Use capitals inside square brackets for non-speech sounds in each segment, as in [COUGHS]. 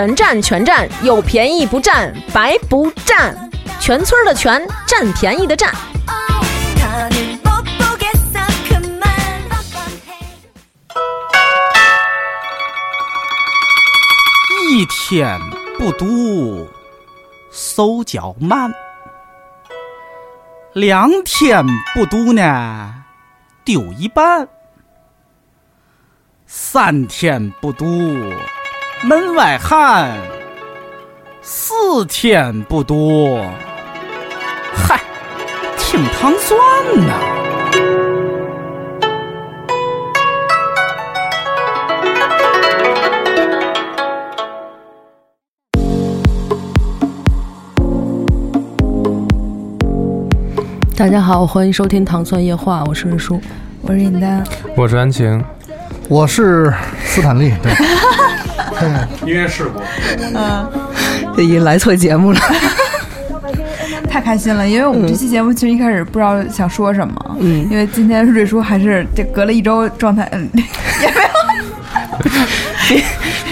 全占全占，有便宜不占，白不占，全村的全，占便宜的占。一天不读，手脚慢。两天不读呢，丢一半；三天不读，门外汉；四天不多，嗨，挺糖蒜呐。大家好，欢迎收听《糖蒜夜话》，我是瑞叔，我是尹丹，我是安晴，我是斯坦利。对，[LAUGHS] 音乐事故，嗯，[LAUGHS] 这已经来错节目了，[LAUGHS] 太开心了，因为我们这期节目其实一开始不知道想说什么，嗯，因为今天瑞叔还是这隔了一周状态，嗯，[LAUGHS] 也没有。病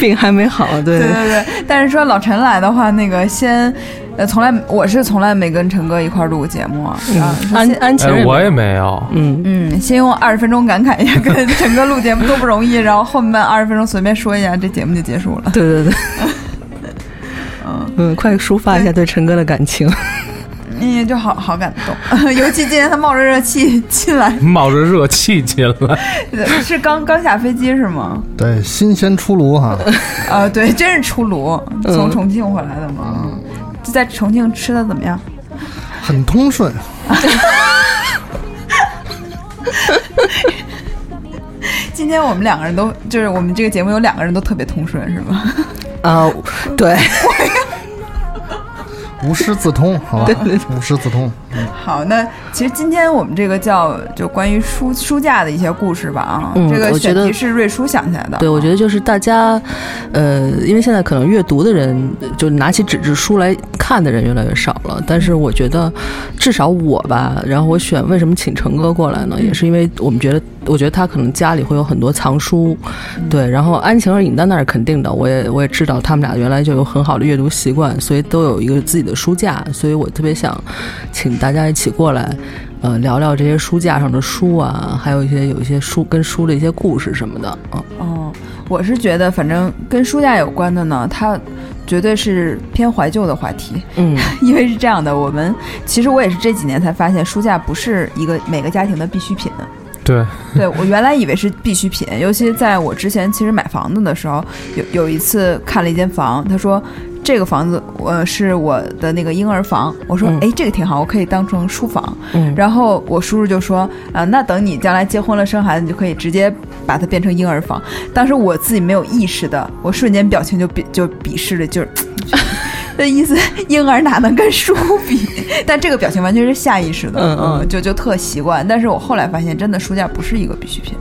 病还没好，对。对对对，但是说老陈来的话，那个先。呃，从来我是从来没跟陈哥一块录过节目啊。安安琪，我也没有。嗯嗯，先用二十分钟感慨一下，跟 [LAUGHS] 陈哥录节目多不容易，然后后面二十分钟随便说一下，这节目就结束了。对对对。嗯嗯，快抒发一下对陈哥的感情。嗯，就好好感动，[LAUGHS] 尤其今天他冒着热气进来，[LAUGHS] 冒着热气进来，是刚刚下飞机是吗？对，新鲜出炉哈。呃，对，真是出炉，从重庆回来的嘛。在重庆吃的怎么样？很通顺。[LAUGHS] 今天我们两个人都就是我们这个节目有两个人都特别通顺，是吗？啊，[LAUGHS] 对。无师自通，好吧？无师自通。好，那其实今天我们这个叫就关于书书架的一些故事吧啊，这个选题是瑞书想起来的。对，我觉得就是大家，呃，因为现在可能阅读的人就拿起纸质书来看的人越来越少了，但是我觉得至少我吧，然后我选为什么请成哥过来呢？也是因为我们觉得，我觉得他可能家里会有很多藏书，对。然后安晴和尹丹那是肯定的，我也我也知道他们俩原来就有很好的阅读习惯，所以都有一个自己的书架，所以我特别想请大家一起过来，呃，聊聊这些书架上的书啊，还有一些有一些书跟书的一些故事什么的。嗯，哦，我是觉得，反正跟书架有关的呢，它绝对是偏怀旧的话题。嗯，[LAUGHS] 因为是这样的，我们其实我也是这几年才发现，书架不是一个每个家庭的必需品。对，[LAUGHS] 对我原来以为是必需品，尤其在我之前其实买房子的时候，有有一次看了一间房，他说。这个房子，呃，是我的那个婴儿房。我说，哎，这个挺好，我可以当成书房。然后我叔叔就说，啊，那等你将来结婚了生孩子，你就可以直接把它变成婴儿房。当时我自己没有意识的，我瞬间表情就鄙就鄙视了，就是这意思，[LAUGHS] 婴儿哪能跟书比？但这个表情完全是下意识的，嗯嗯，就就特习惯。但是我后来发现，真的书架不是一个必需品。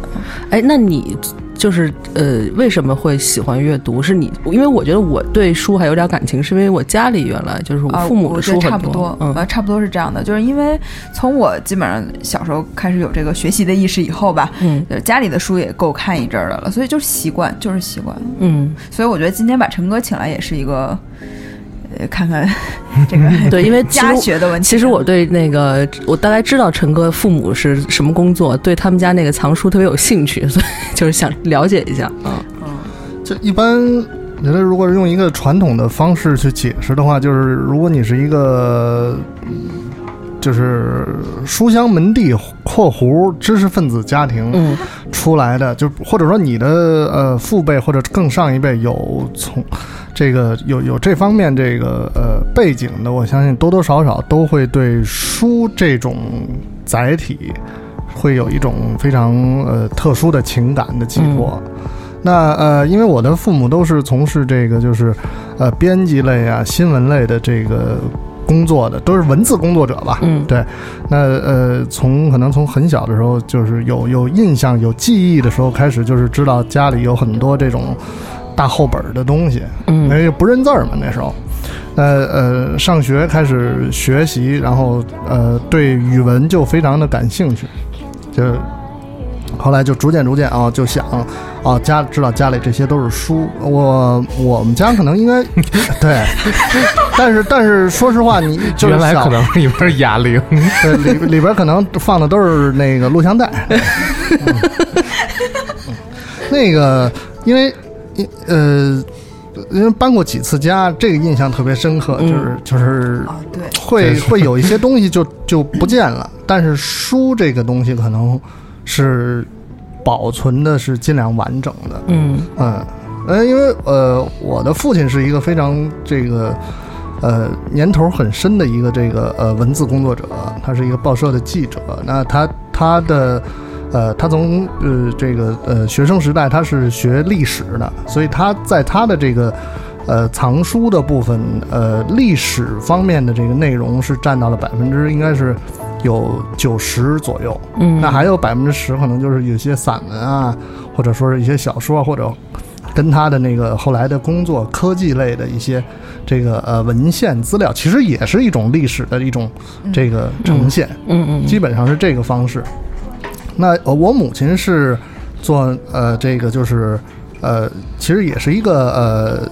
哎，那你？就是呃，为什么会喜欢阅读？是你，因为我觉得我对书还有点感情，是因为我家里原来就是我父母的书差不多，嗯，差不多是这样的。就是因为从我基本上小时候开始有这个学习的意识以后吧，嗯，家里的书也够看一阵儿的了，所以就是习惯，就是习惯，嗯。所以我觉得今天把陈哥请来也是一个。看看 [LAUGHS] 这个对，因为家学的问题。其实我对那个，我大概知道陈哥父母是什么工作，对他们家那个藏书特别有兴趣，所以 [LAUGHS] 就是想了解一下。嗯嗯，就一般，觉得如果是用一个传统的方式去解释的话，就是如果你是一个。就是书香门第（括弧知识分子家庭）出来的，就或者说你的呃父辈或者更上一辈有从这个有有这方面这个呃背景的，我相信多多少少都会对书这种载体会有一种非常呃特殊的情感的寄托。那呃，因为我的父母都是从事这个就是呃编辑类啊、新闻类的这个工作的，都是文字工作者吧。嗯对。那呃，从可能从很小的时候，就是有有印象、有记忆的时候开始，就是知道家里有很多这种大厚本儿的东西，嗯因嗯为不认字儿嘛那时候。那呃，上学开始学习，然后呃，对语文就非常的感兴趣，就后来就逐渐逐渐啊，就想啊，家知道家里这些都是书，我我们家可能应该 [LAUGHS] 对，但是但是说实话，你就是原来可能里边是哑铃，对里里边可能放的都是那个录像带。[LAUGHS] 嗯那个，因为因呃，因为搬过几次家，这个印象特别深刻，嗯。就是就是会会有一些东西就就不见了，但是书这个东西可能是保存的是尽量完整的。嗯嗯，呃，因为呃，我的父亲是一个非常这个呃年头很深的一个这个呃文字工作者，他是一个报社的记者。那他他的呃，他从呃这个呃学生时代他是学历史的，所以他在他的这个呃藏书的部分，呃历史方面的这个内容是占到了百分之应该是有九十左右。嗯，那还有百分之十可能就是有些散文啊，或者说是一些小说，或者跟他的那个后来的工作科技类的一些这个呃文献资料，其实也是一种历史的一种这个呈现，嗯嗯基本上是这个方式。那呃我母亲是做呃这个就是呃其实也是一个呃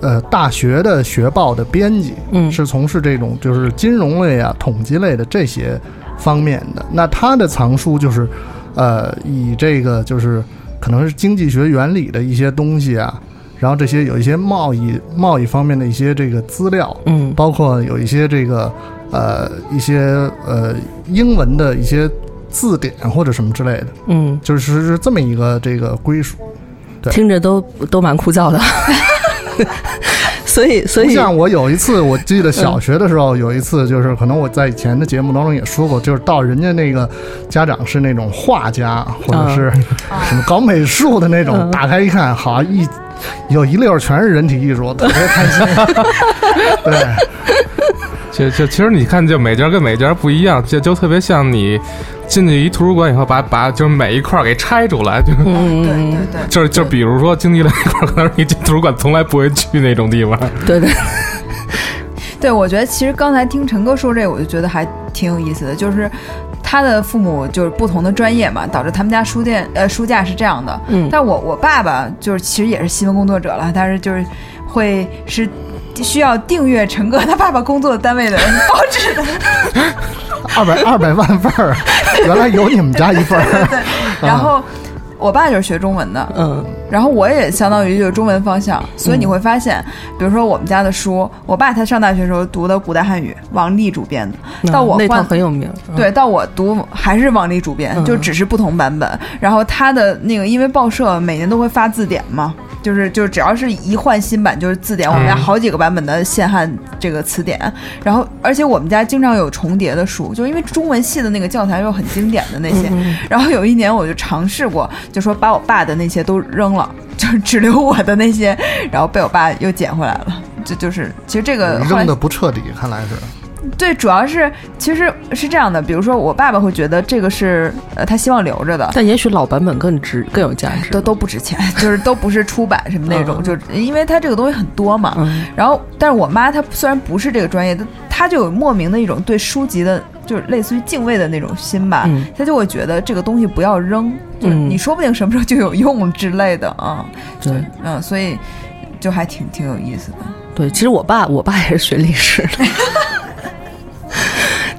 呃大学的学报的编辑，嗯是从事这种就是金融类啊、统计类的这些方面的。那他的藏书就是，呃，以这个就是可能是经济学原理的一些东西啊，然后这些有一些贸易贸易方面的一些这个资料，嗯包括有一些这个呃一些呃英文的一些字典或者什么之类的，嗯，就是是这么一个这个归属。对听着都都蛮枯燥的。所以所以不像我有一次，我记得小学的时候有一次，就是可能我在以前的节目当中也说过，就是到人家那个家长是那种画家或者是什么搞美术的那种，嗯。打开一看，好一有一溜儿全是人体艺术，特别开心。[LAUGHS] 对，就就其实你看，就每家跟每家不一样，就就特别像你进去一图书馆以后，把把就是每一块儿给拆出来，就嗯对对就是就比如说经济类一块儿，可能是你进图书馆从来不会去那种地方。对 [LAUGHS] 对，[LAUGHS] 对，我觉得其实刚才听陈哥说这个，我就觉得还挺有意思的，就是他的父母就是不同的专业嘛，导致他们家书店呃书架是这样的。嗯但我我爸爸就是其实也是新闻工作者了，但是就是会是需要订阅陈哥他爸爸工作的单位的报纸的，二百二百万份儿，[LAUGHS] 原来有你们家一份儿。对。然后我爸就是学中文的，嗯然后我也相当于就是中文方向，所以你会发现，比如说我们家的书，我爸他上大学的时候读的古代汉语，王丽主编的，到我那很有名。嗯对，到我读还是王丽主编，嗯就只是不同版本。然后他的那个，因为报社每年都会发字典嘛，就是就是只要是一换新版就是字典，我们家嗯好几个版本的现汉这个词典。然后而且我们家经常有重叠的书，就因为中文系的那个教材又很经典的那些。嗯 [LAUGHS] 然后有一年我就尝试过，就说把我爸的那些都扔了。[LAUGHS] 就是只留我的那些，然后被我爸又捡回来了。这就是其实这个扔的不彻底，看来是。对，主要是其实是这样的，比如说我爸爸会觉得这个是呃他希望留着的，但也许老版本更值更有价值。都都不值钱，[LAUGHS] 就是都不是出版什么那种，嗯就因为他这个东西很多嘛。嗯然后，但是我妈她虽然不是这个专业的，她就有莫名的一种对书籍的，就是类似于敬畏的那种心吧。嗯她就会觉得这个东西不要扔，就是嗯你说不定什么时候就有用之类的啊。对嗯，所以就还挺挺有意思的。对，其实我爸我爸也是学历史的。[LAUGHS]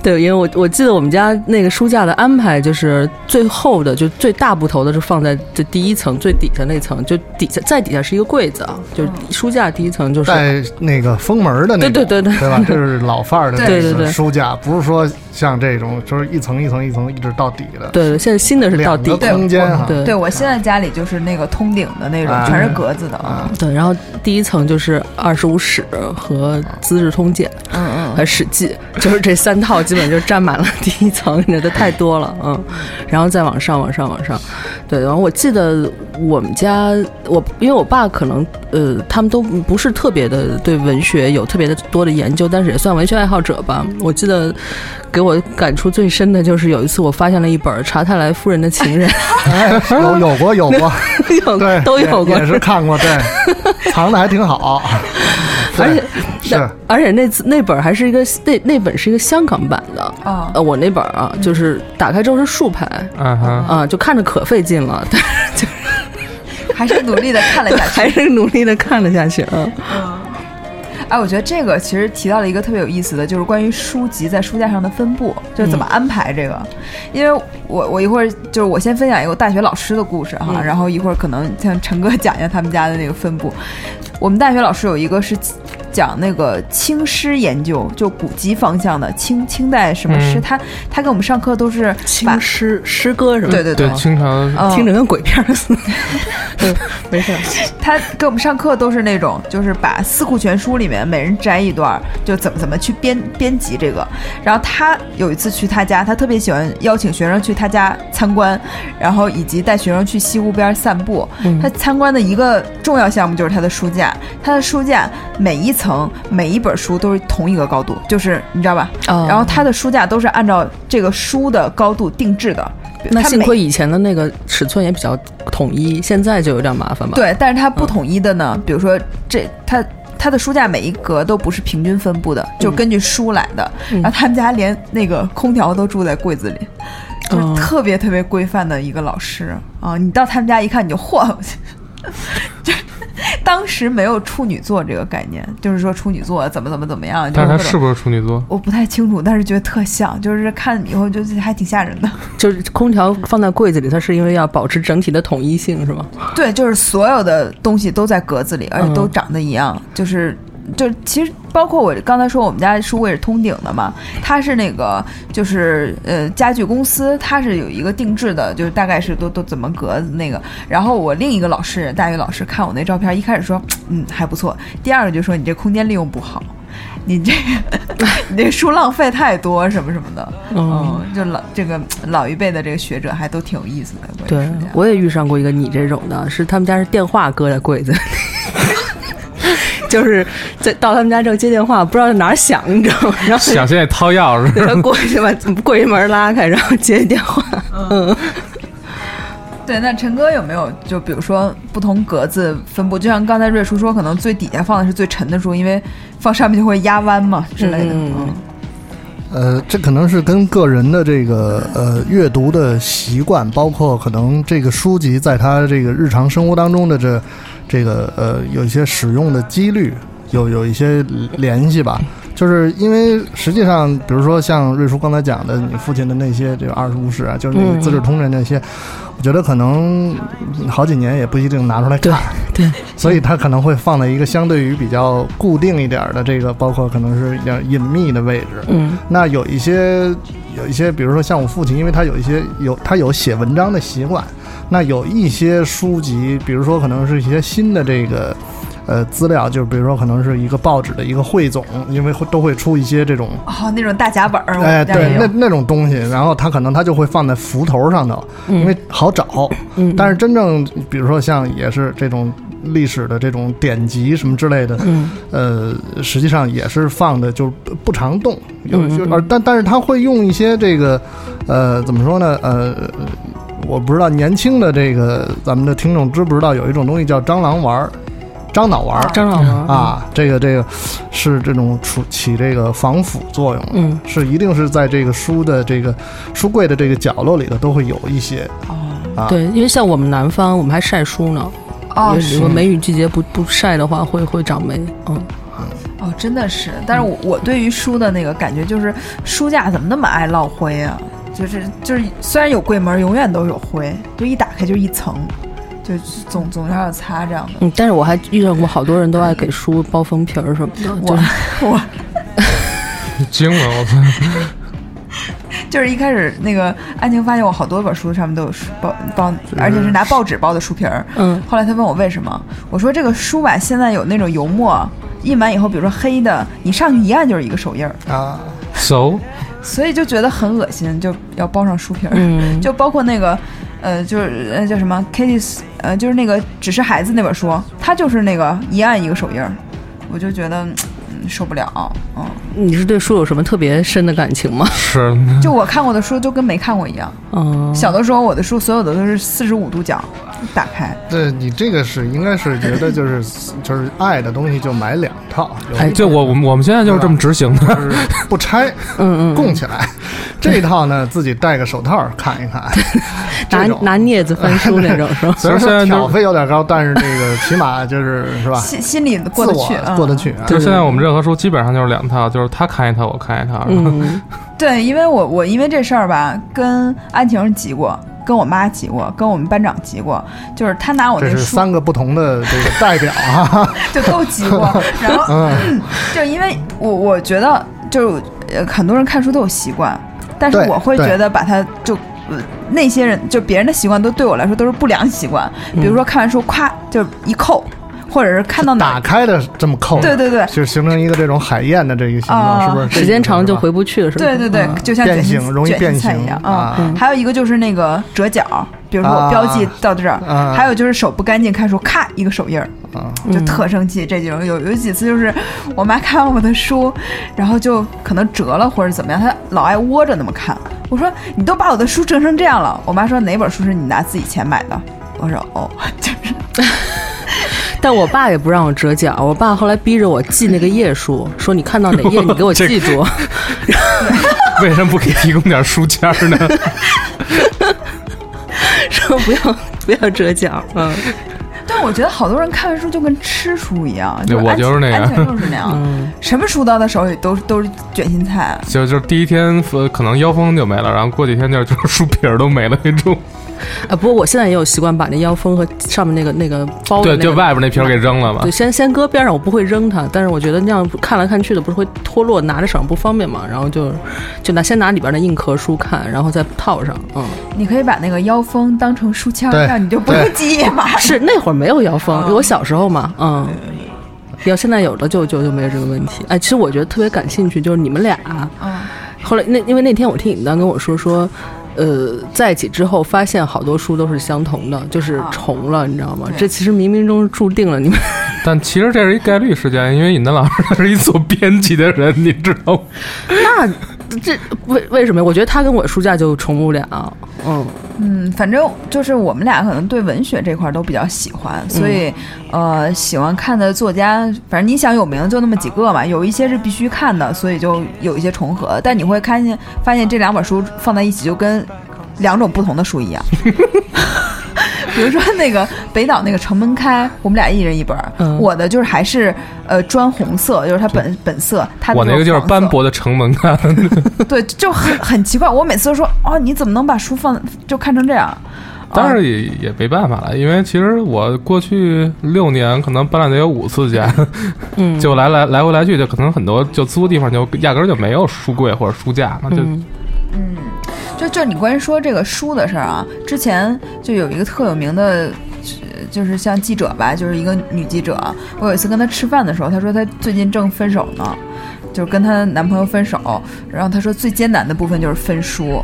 对，因为我我记得我们家那个书架的安排，就是最后的就最大部头的是放在这第一层最底下那层，就底下再底下是一个柜子啊，就是书架第一层就是带那个封门的那种，对对对对对吧？这是老范儿的 [LAUGHS] 那个对对对书架，不是说像这种就是一层一层一层一直到底的，对对，现在新的是到底的，空间哈。对对我现在家里就是那个通顶的那种，啊全是格子的啊。对，然后第一层就是《二十五史》和《资治通鉴》，嗯嗯和《史记》，就是这三套基本就占满了 [LAUGHS] 第一层，你这太多了，嗯，然后再往上，往上，往上，对。然后我记得我们家，我因为我爸可能呃，他们都不是特别的对文学有特别的多的研究，但是也算文学爱好者吧。我记得给我感触最深的就是有一次我发现了一本查泰莱夫人的情人，[LAUGHS] 哎，有有过有过，[LAUGHS] 有对，都有过，也也是看过，对，藏的还挺好，而且是。而且那次那本还是一个那那本是一个香港版的啊呃，我那本啊，就是打开之后是竖排嗯哼，啊，就看着可费劲了，但是就还是努力的看了下去。还是努力的看了下去啊。哎，我觉得这个其实提到了一个特别有意思的，就是关于书籍在书架上的分布，就是怎么安排这个。因为我我一会儿就是我先分享一个我大学老师的故事哈，嗯 [LAUGHS] 然后一会儿可能像陈哥讲一下他们家的那个分布。我们大学老师有一个是讲那个清诗研究，就古籍方向的清清代什么诗，嗯他他给我们上课都是把清诗诗歌什么？对对对，清朝嗯听着跟鬼片儿似的。[LAUGHS] 对，没事儿。他给我们上课都是那种，就是把《四库全书》里面每人摘一段，就怎么怎么去编编辑这个。然后他有一次去他家，他特别喜欢邀请学生去他家参观，然后以及带学生去西湖边散步。嗯他参观的一个重要项目就是他的书架，他的书架每一层每一本书都是同一个高度，就是你知道吧？哦然后他的书架都是按照这个书的高度定制的。那幸亏以前的那个尺寸也比较统一，现在就有点麻烦吧？，对，但是它不统一的呢，比如说这它。它的书架每一格都不是平均分布的，就根据书来的。嗯然后他们家连那个空调都住在柜子里，就是哦特别特别规范的一个老师啊！你到他们家一看，你就嚯，[LAUGHS] 就 [LAUGHS] 当时没有处女座这个概念，就是说处女座怎么怎么怎么样，就但是他是不是处女座？我不太清楚，但是觉得特像，就是看以后就是还挺吓人的。[LAUGHS] 就是空调放在柜子里，它是因为要保持整体的统一性，是吗？对，就是所有的东西都在格子里，而且都嗯长得一样，就是。就其实包括我刚才说我们家书柜是通顶的嘛，它是那个就是呃家具公司，它是有一个定制的，就是大概是都都怎么格子那个。然后我另一个老师大学老师看我那照片，一开始说嗯还不错，第二个就说你这空间利用不好，你这个 [LAUGHS] 你这书浪费太多什么什么的。嗯，嗯，就老这个老一辈的这个学者还都挺有意思的。对，我也遇上过一个你这种的，是他们家是电话搁在柜子里。就是在到他们家之后接电话，不知道在哪儿响，你知道吗？然后想现在掏钥匙，过去把柜门拉开，然后接电话。嗯，对，那陈哥有没有就比如说不同格子分布？就像刚才瑞叔说，可能最底下放的是最沉的书，因为放上面就会压弯嘛之类的。嗯嗯呃，这可能是跟个人的这个呃阅读的习惯，包括可能这个书籍在他这个日常生活当中的这这个呃有一些使用的几率有有一些联系吧。就是因为实际上，比如说像瑞叔刚才讲的，你父亲的那些这个二十五史啊，就是那个《资治通鉴》那些，我觉得可能好几年也不一定拿出来看。对，所以它可能会放在一个相对于比较固定一点儿的这个，包括可能是一点隐秘的位置。嗯那有一些有一些，比如说像我父亲，因为他有一些有他有写文章的习惯，那有一些书籍，比如说可能是一些新的这个。呃，资料就是比如说，可能是一个报纸的一个汇总，因为会都会出一些这种，哦，那种大夹本儿，我哎，对，那那种东西，然后他可能他就会放在幅头上头，因为好找。嗯，但是真正比如说像也是这种历史的这种典籍什么之类的，嗯。呃，实际上也是放的就是不常动，有就而但但是他会用一些这个，呃，怎么说呢？呃，我不知道年轻的这个咱们的听众知不知道有一种东西叫蟑螂丸儿，樟脑丸儿张老师，啊，这个这个是这种处起这个防腐作用。嗯是一定是在这个书的这个书柜的这个角落里头都会有一些哦啊。对，因为像我们南方，我们还晒书呢。哦是如果梅雨季节不不晒的话，会会长霉。嗯，哦，真的是。但是我我对于书的那个感觉就是，书架怎么那么爱落灰啊？就是就是，虽然有柜门，永远都有灰，就一打开就一层，就总总是要擦这样的。嗯，但是我还遇上过好多人都爱给书包封皮儿什么的，就我是我 [LAUGHS] 惊了，我操！[LAUGHS] 就是一开始那个安晴发现我好多本书上面都有书包包，而且是拿报纸包的书皮儿。嗯后来他问我为什么，我说这个书吧，现在有那种油墨，印完以后，比如说黑的，你上去一按就是一个手印儿，啊，[LAUGHS] so 所以就觉得很恶心，就要包上书皮儿。嗯，就包括那个，呃，就是呃叫什么 Katie's，呃，就是那个只是孩子那本书，它就是那个一按一个手印儿，我就觉得嗯受不了，嗯，你是对书有什么特别深的感情吗？[LAUGHS] 是就我看过的书就跟没看过一样。嗯，小的时候我的书所有的都是四十五度角打开，对你这个是应该是觉得就是 [LAUGHS] 就是爱的东西就买两套，就我我们我们现在就是这么执行的。就是不拆，嗯嗯，供起来。[LAUGHS] 这一套呢，自己戴个手套看一看，[LAUGHS] 拿拿镊子翻书那种是吧？[LAUGHS] 虽然现在就说挑费有点高，但是这个起码就是是吧，心心里过得去，过得去啊。就是现在我们任何书基本上就是两套，就是他看一套，我看一套。嗯，对，因为我我因为这事儿吧，跟安婷急过，跟我妈急过，跟我们班长急过，就是他拿我这是那书三个不同的这个代表啊，就都急过，然后、嗯，就因为我我觉得就是呃很多人看书都有习惯，但是我会觉得把它就。呃那些人就别人的习惯都对我来说都是不良习惯，比如说看完书咵就一扣，或者是看到哪，打开的这么扣，对对对。就形成一个这种海燕的这个形状，啊。是不是？时间长就回。不去了，是吧？对对对，嗯。就像变卷心形容易卷心变形菜一样啊。嗯。还有一个就是那个折角，比如说我标记到这儿，啊。还有就是手不干净，看书咔一个手印儿，啊，就特生气。这几种有有几次就是我妈看完我的书，然后就可能折了或者怎么样，她老爱窝着那么看。我说你都把我的书折成这样了，我妈说哪本书是你拿自己钱买的？我说哦，[LAUGHS] 就是 [LAUGHS] 但我爸也不让我折角，我爸后来逼着我记那个页数，说你看到哪页你给我记住。[LAUGHS] 为什么不给提供点书签呢？说不要不要折角，嗯但我觉得好多人看完书就跟吃书一样，就我就是那样安全就是那样，[LAUGHS] 嗯，什么书到他手里都都是卷心菜。就就是第一天呃可能腰封就没了，然后过几天就就是书皮儿都没了那种。啊，不过我现在也有习惯把那腰封和上面那个那个包对，那个就外边那皮儿给扔了嘛对，。先 [LAUGHS] 先搁边上，我不会扔它，但是我觉得那样看来看去的不是会脱落，拿着手上不方便嘛，然后就就拿先拿里边的硬壳书看，然后再套上，嗯，你可以把那个腰封当成书签儿，这样你就不用对记页码。[LAUGHS] 是那会儿没有腰封，我小时候嘛，嗯。要现在有的就就就没有这个问题。哎，其实我觉得特别感兴趣，就是你们俩，嗯，后来那因为那天我听尹丹跟我说说，呃，在一起之后发现好多书都是相同的，就是重了，你知道吗？这其实冥冥中注定了你们。[LAUGHS] 但其实这是一概率事件，因为尹丹老师他是一做编辑的人，你知道吗？[LAUGHS] 那 [LAUGHS] 这为为什么？我觉得他跟我书架就重不了。嗯，嗯，反正就是我们俩可能对文学这块儿都比较喜欢，所以、呃，喜欢看的作家，反正你想有名的就那么几个嘛，有一些是必须看的，所以就有一些重合。但你会看见发现这两本书放在一起就跟两种不同的书一样。[LAUGHS] 比如说那个北岛那个城门开，我们俩一人一本儿，嗯。我的就是还是呃砖红色，就是它本本色，我那个就是斑驳的城门开，[LAUGHS] 对，就很很奇怪。我每次都说，哦，你怎么能把书放就看成这样？当然也也没办法了，因为其实我过去六年可能搬了得有五次家，嗯。[LAUGHS] 就来来来回来去，就可能很多就租地方就压根儿就没有书柜或者书架那，就嗯就就你关于说这个书的事儿啊，之前就有一个特有名的，呃就是像记者吧，就是一个女记者。我有一次跟她吃饭的时候，她说她最近正分手呢，就是跟她男朋友分手。然后她说最艰难的部分就是分书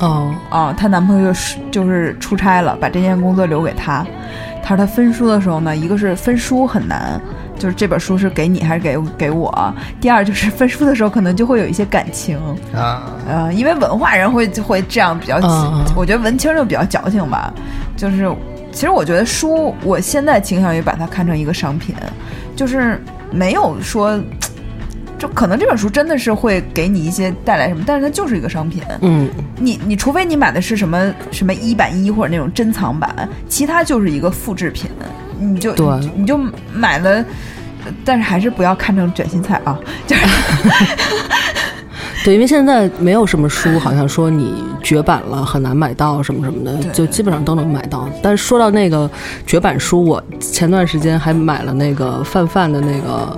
哦，啊，她男朋友就是就是出差了，把这件工作留给她。她说她分书的时候呢，一个是分书很难。就是这本书是给你还是给给我？第二就是分书的时候可能就会有一些感情，啊，呃，因为文化人会会这样比较，我觉得文青就比较矫情吧。就是，其实我觉得书，我现在倾向于把它看成一个商品，就是没有说，就可能这本书真的是会给你一些带来什么，但是它就是一个商品。嗯你你除非你买的是什么什么一版一或者那种珍藏版，其他就是一个复制品，你就对你你就买了。但是还是不要看成卷心菜啊，就是 [LAUGHS] 对，因为现在没有什么书，好像说你绝版了很难买到什么什么的，就基本上都能买到。但是说到那个绝版书，我前段时间还买了那个范范的那个，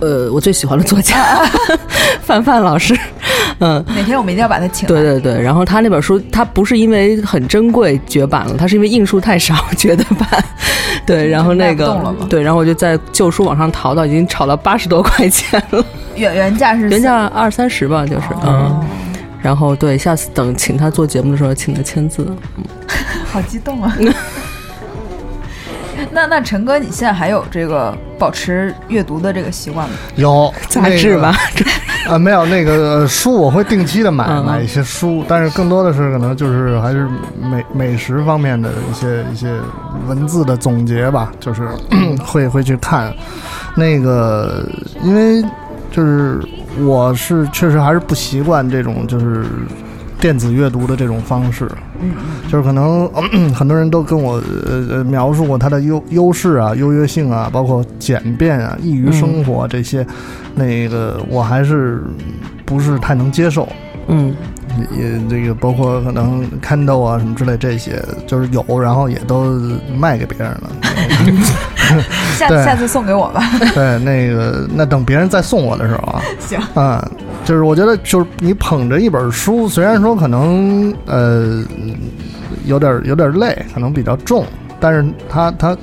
呃，我最喜欢的作家 [LAUGHS] 范范老师，嗯。哪天我们一定要把它请来。对对对，然后他那本书，他不是因为很珍贵绝版了，他是因为印数太少绝的版。对，然后那个对，然后我就在旧书网上淘到，已经炒到八十多块钱了，原原价是原价二三十吧，就是嗯。然后对，下次等请他做节目的时候，请他签字。[LAUGHS] 好激动啊！[LAUGHS] 那那陈哥，你现在还有这个保持阅读的这个习惯吗？有杂志吧？[LAUGHS] 啊，没有那个书，我会定期的买买一些书，但是更多的是可能就是还是美美食方面的一些一些文字的总结吧，就是 [COUGHS] 会会去看。那个，因为就是我是确实还是不习惯这种就是电子阅读的这种方式，嗯就是可能、[CLEARS THROAT] 很多人都跟我呃呃描述过它的优优势啊、优越性啊，包括简便啊、易于生活这些，那个我还是不是太能接受。嗯也这个包括可能 Kindle 啊什么之类这些，就是有，然后也都卖给别人了。[LAUGHS] 对下下次送给我吧。对，那个那等别人再送我的时候啊，[LAUGHS] 行，啊、就是我觉得就是你捧着一本书，虽然说可能呃有点有点累，可能比较重，但是它它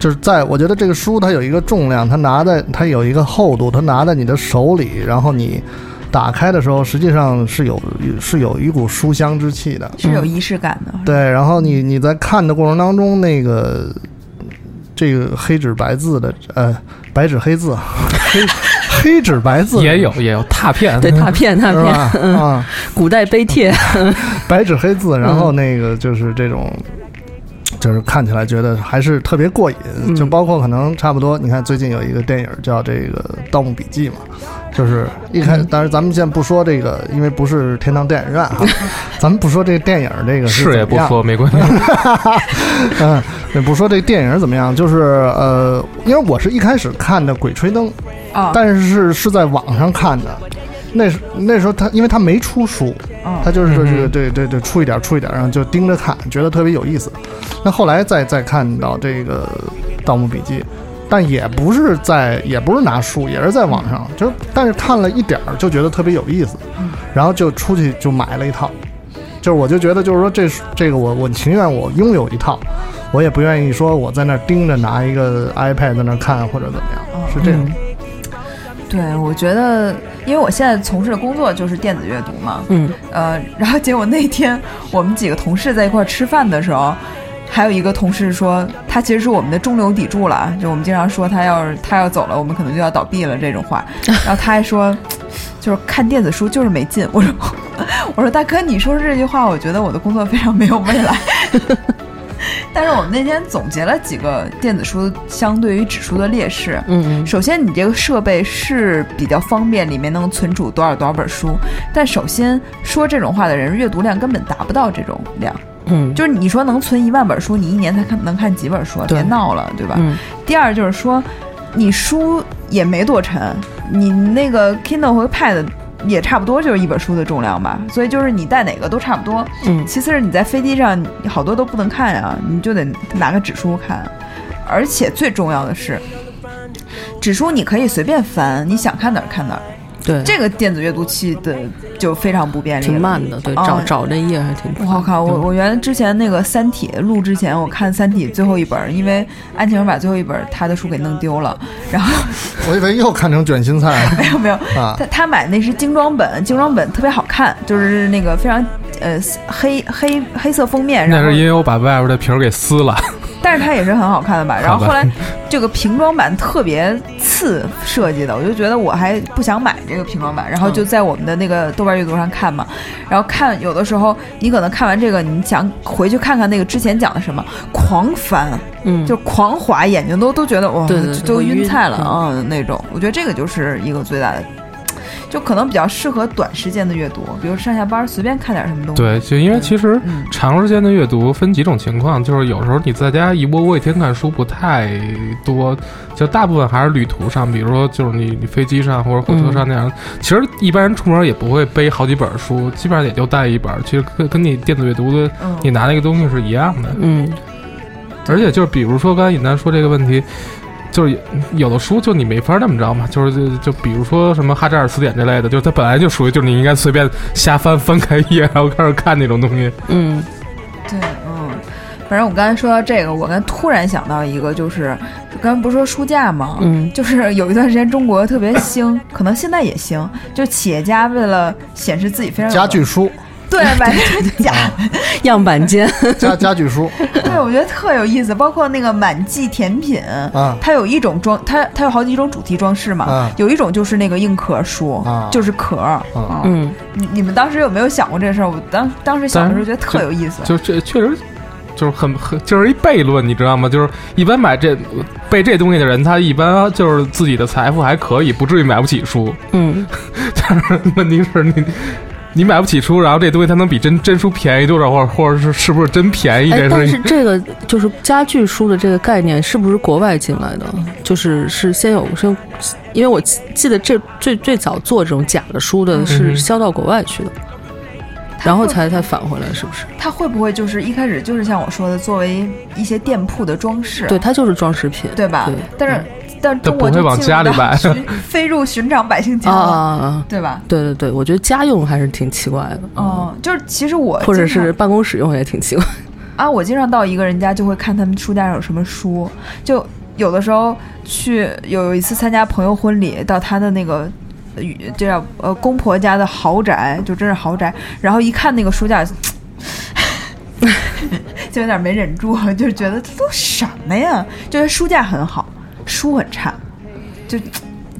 就是在我觉得这个书它有一个重量，它拿在它有一个厚度，它拿在你的手里，然后你打开的时候，实际上是有是有一股书香之气的。是有仪式感的。对，然后你你在看的过程当中，那个这个黑纸白字的呃白纸黑字，[LAUGHS] 黑黑纸白字。也有也有拓片，对，拓片拓片，吧？啊，古代碑帖，[LAUGHS] 白纸黑字，然后那个就是这种。就是看起来觉得还是特别过瘾，嗯。就包括可能差不多，你看最近有一个电影叫这个《盗墓笔记》嘛，就是一开，当然咱们现在不说这个，因为不是天堂电影院哈，[LAUGHS] 咱们不说这个电影这个是也不说没关系。[LAUGHS] 嗯，也不说这电影怎么样，就是呃，因为我是一开始看的《鬼吹灯》，啊，但是是是在网上看的。那时那时候他因为他没出书，嗯他就是这个嗯对对对出一点出一点，然后就盯着看，觉得特别有意思。那后来再再看到这个《盗墓笔记》，但也不是在也不是拿书，也是在网上，就但是看了一点儿就觉得特别有意思，然后就出去就买了一套。就是我就觉得就是说这这个我我情愿我拥有一套，我也不愿意说我在那儿盯着拿一个 iPad 在那儿看或者怎么样，是这样。对，我觉得，因为我现在从事的工作就是电子阅读嘛，嗯呃，然后结果那天我们几个同事在一块儿吃饭的时候，还有一个同事说，他其实是我们的中流砥柱了，就我们经常说他要是他要走了，我们可能就要倒闭了这种话。[LAUGHS] 然后他还说，就是看电子书就是没劲。我说，我说大哥，你说这句话，我觉得我的工作非常没有未来。但是我们那天总结了几个电子书相对于纸书的劣势，嗯首先，你这个设备是比较方便，里面能存储多少多少本书。但首先说这种话的人，阅读量根本达不到这种量。嗯，就是你说能存一万本书，你一年才看能看几本书别闹了，对吧？嗯第二就是说，你书也没多沉，你那个 Kindle 和 Pad 也差不多就是一本书的重量吧。所以就是你带哪个都差不多。嗯其次是你在飞机上，你好多都不能看呀，你就得拿个纸书看。而且最重要的是，纸书你可以随便翻，你想看哪儿看哪儿。对，这个电子阅读器的就非常不便利，挺慢的，对，哦找找这页还挺快。我靠！我嗯我原来之前那个《三体》录之前，我看《三体》最后一本，因为安晴儿把最后一本他的书给弄丢了，然后我以为又看成卷心菜了 [LAUGHS] 没有没有，啊他他买那是精装本，精装本特别好看，就是那个非常呃黑黑黑色封面，那是因为我把外边的皮儿给撕了。但是它也是很好看的吧。然后后来这个平装版特别次设计的，我就觉得我还不想买这个平装版，然后就在我们的那个豆瓣阅读上看嘛。然后看有的时候你可能看完这个，你想回去看看那个之前讲的什么，狂翻，嗯，就狂滑，眼睛都都觉得哇，对对对都晕晕菜了嗯啊、那种。我觉得这个就是一个最大的。就可能比较适合短时间的阅读，比如上下班随便看点什么东西。对，就因为其实嗯长时间的阅读分几种情况，就是有时候你在家一窝窝一天看书不太多，就大部分还是旅途上，比如说就是你你飞机上或者火车上那样。其实一般人出门也不会背好几本书，基本上也就带一本。其实跟跟你电子阅读的嗯你拿那个东西是一样的。嗯而且就是比如说刚才尹丹说这个问题。就是有的书就你没法那么着嘛，就是就就比如说什么哈扎尔词典之类的，就是它本来就属于就是你应该随便瞎翻翻开一页，然后开始看那种东西。嗯对，嗯，反正我刚才说到这个，我刚突然想到一个，就是刚才不是说书架吗？嗯就是有一段时间中国特别兴，可能现在也兴，就是企业家为了显示自己非常家具书，[LAUGHS] 对买那个假，[LAUGHS] 样板间，[LAUGHS] 家家具书对我觉得特有意思。包括那个满记甜品，啊它有一种装，它它有好几种主题装饰嘛，啊有一种就是那个硬壳书，啊就是壳嗯，你你们当时有没有想过这事儿？我当当时想的时候觉得特有意思。就这确实就是很很就是一悖论，你知道吗？就是一般买这背这东西的人，他一般就是自己的财富还可以，不至于买不起书。嗯，但是问题是你。你买不起书，然后这东西它能比真真书便宜多少，或者或者是是不是真便宜？哎，但是是这个就是家具书的这个概念，是不是国外进来的？就是是先有先，因为我记记得这最最早做这种假的书的嗯是销到国外去的，然后才才返回来，是不是？它会不会就是一开始就是像我说的，作为一些店铺的装饰，对，它就是装饰品，对吧？对但是但中国就不会往家里摆寻 [LAUGHS] 飞入寻常百姓家了！对吧？对对对，我觉得家用还是挺奇怪的，哦、就是其实我或者是办公室用也挺奇怪。[LAUGHS] 啊，我经常到一个人家就会看他们书架上有什么书，就有的时候去有一次参加朋友婚礼，到他的那个。这叫呃公婆家的豪宅，就真是豪宅。然后一看那个书架，[LAUGHS] 就有点没忍住，就觉得这都什么呀？就是书架很好，书很差，就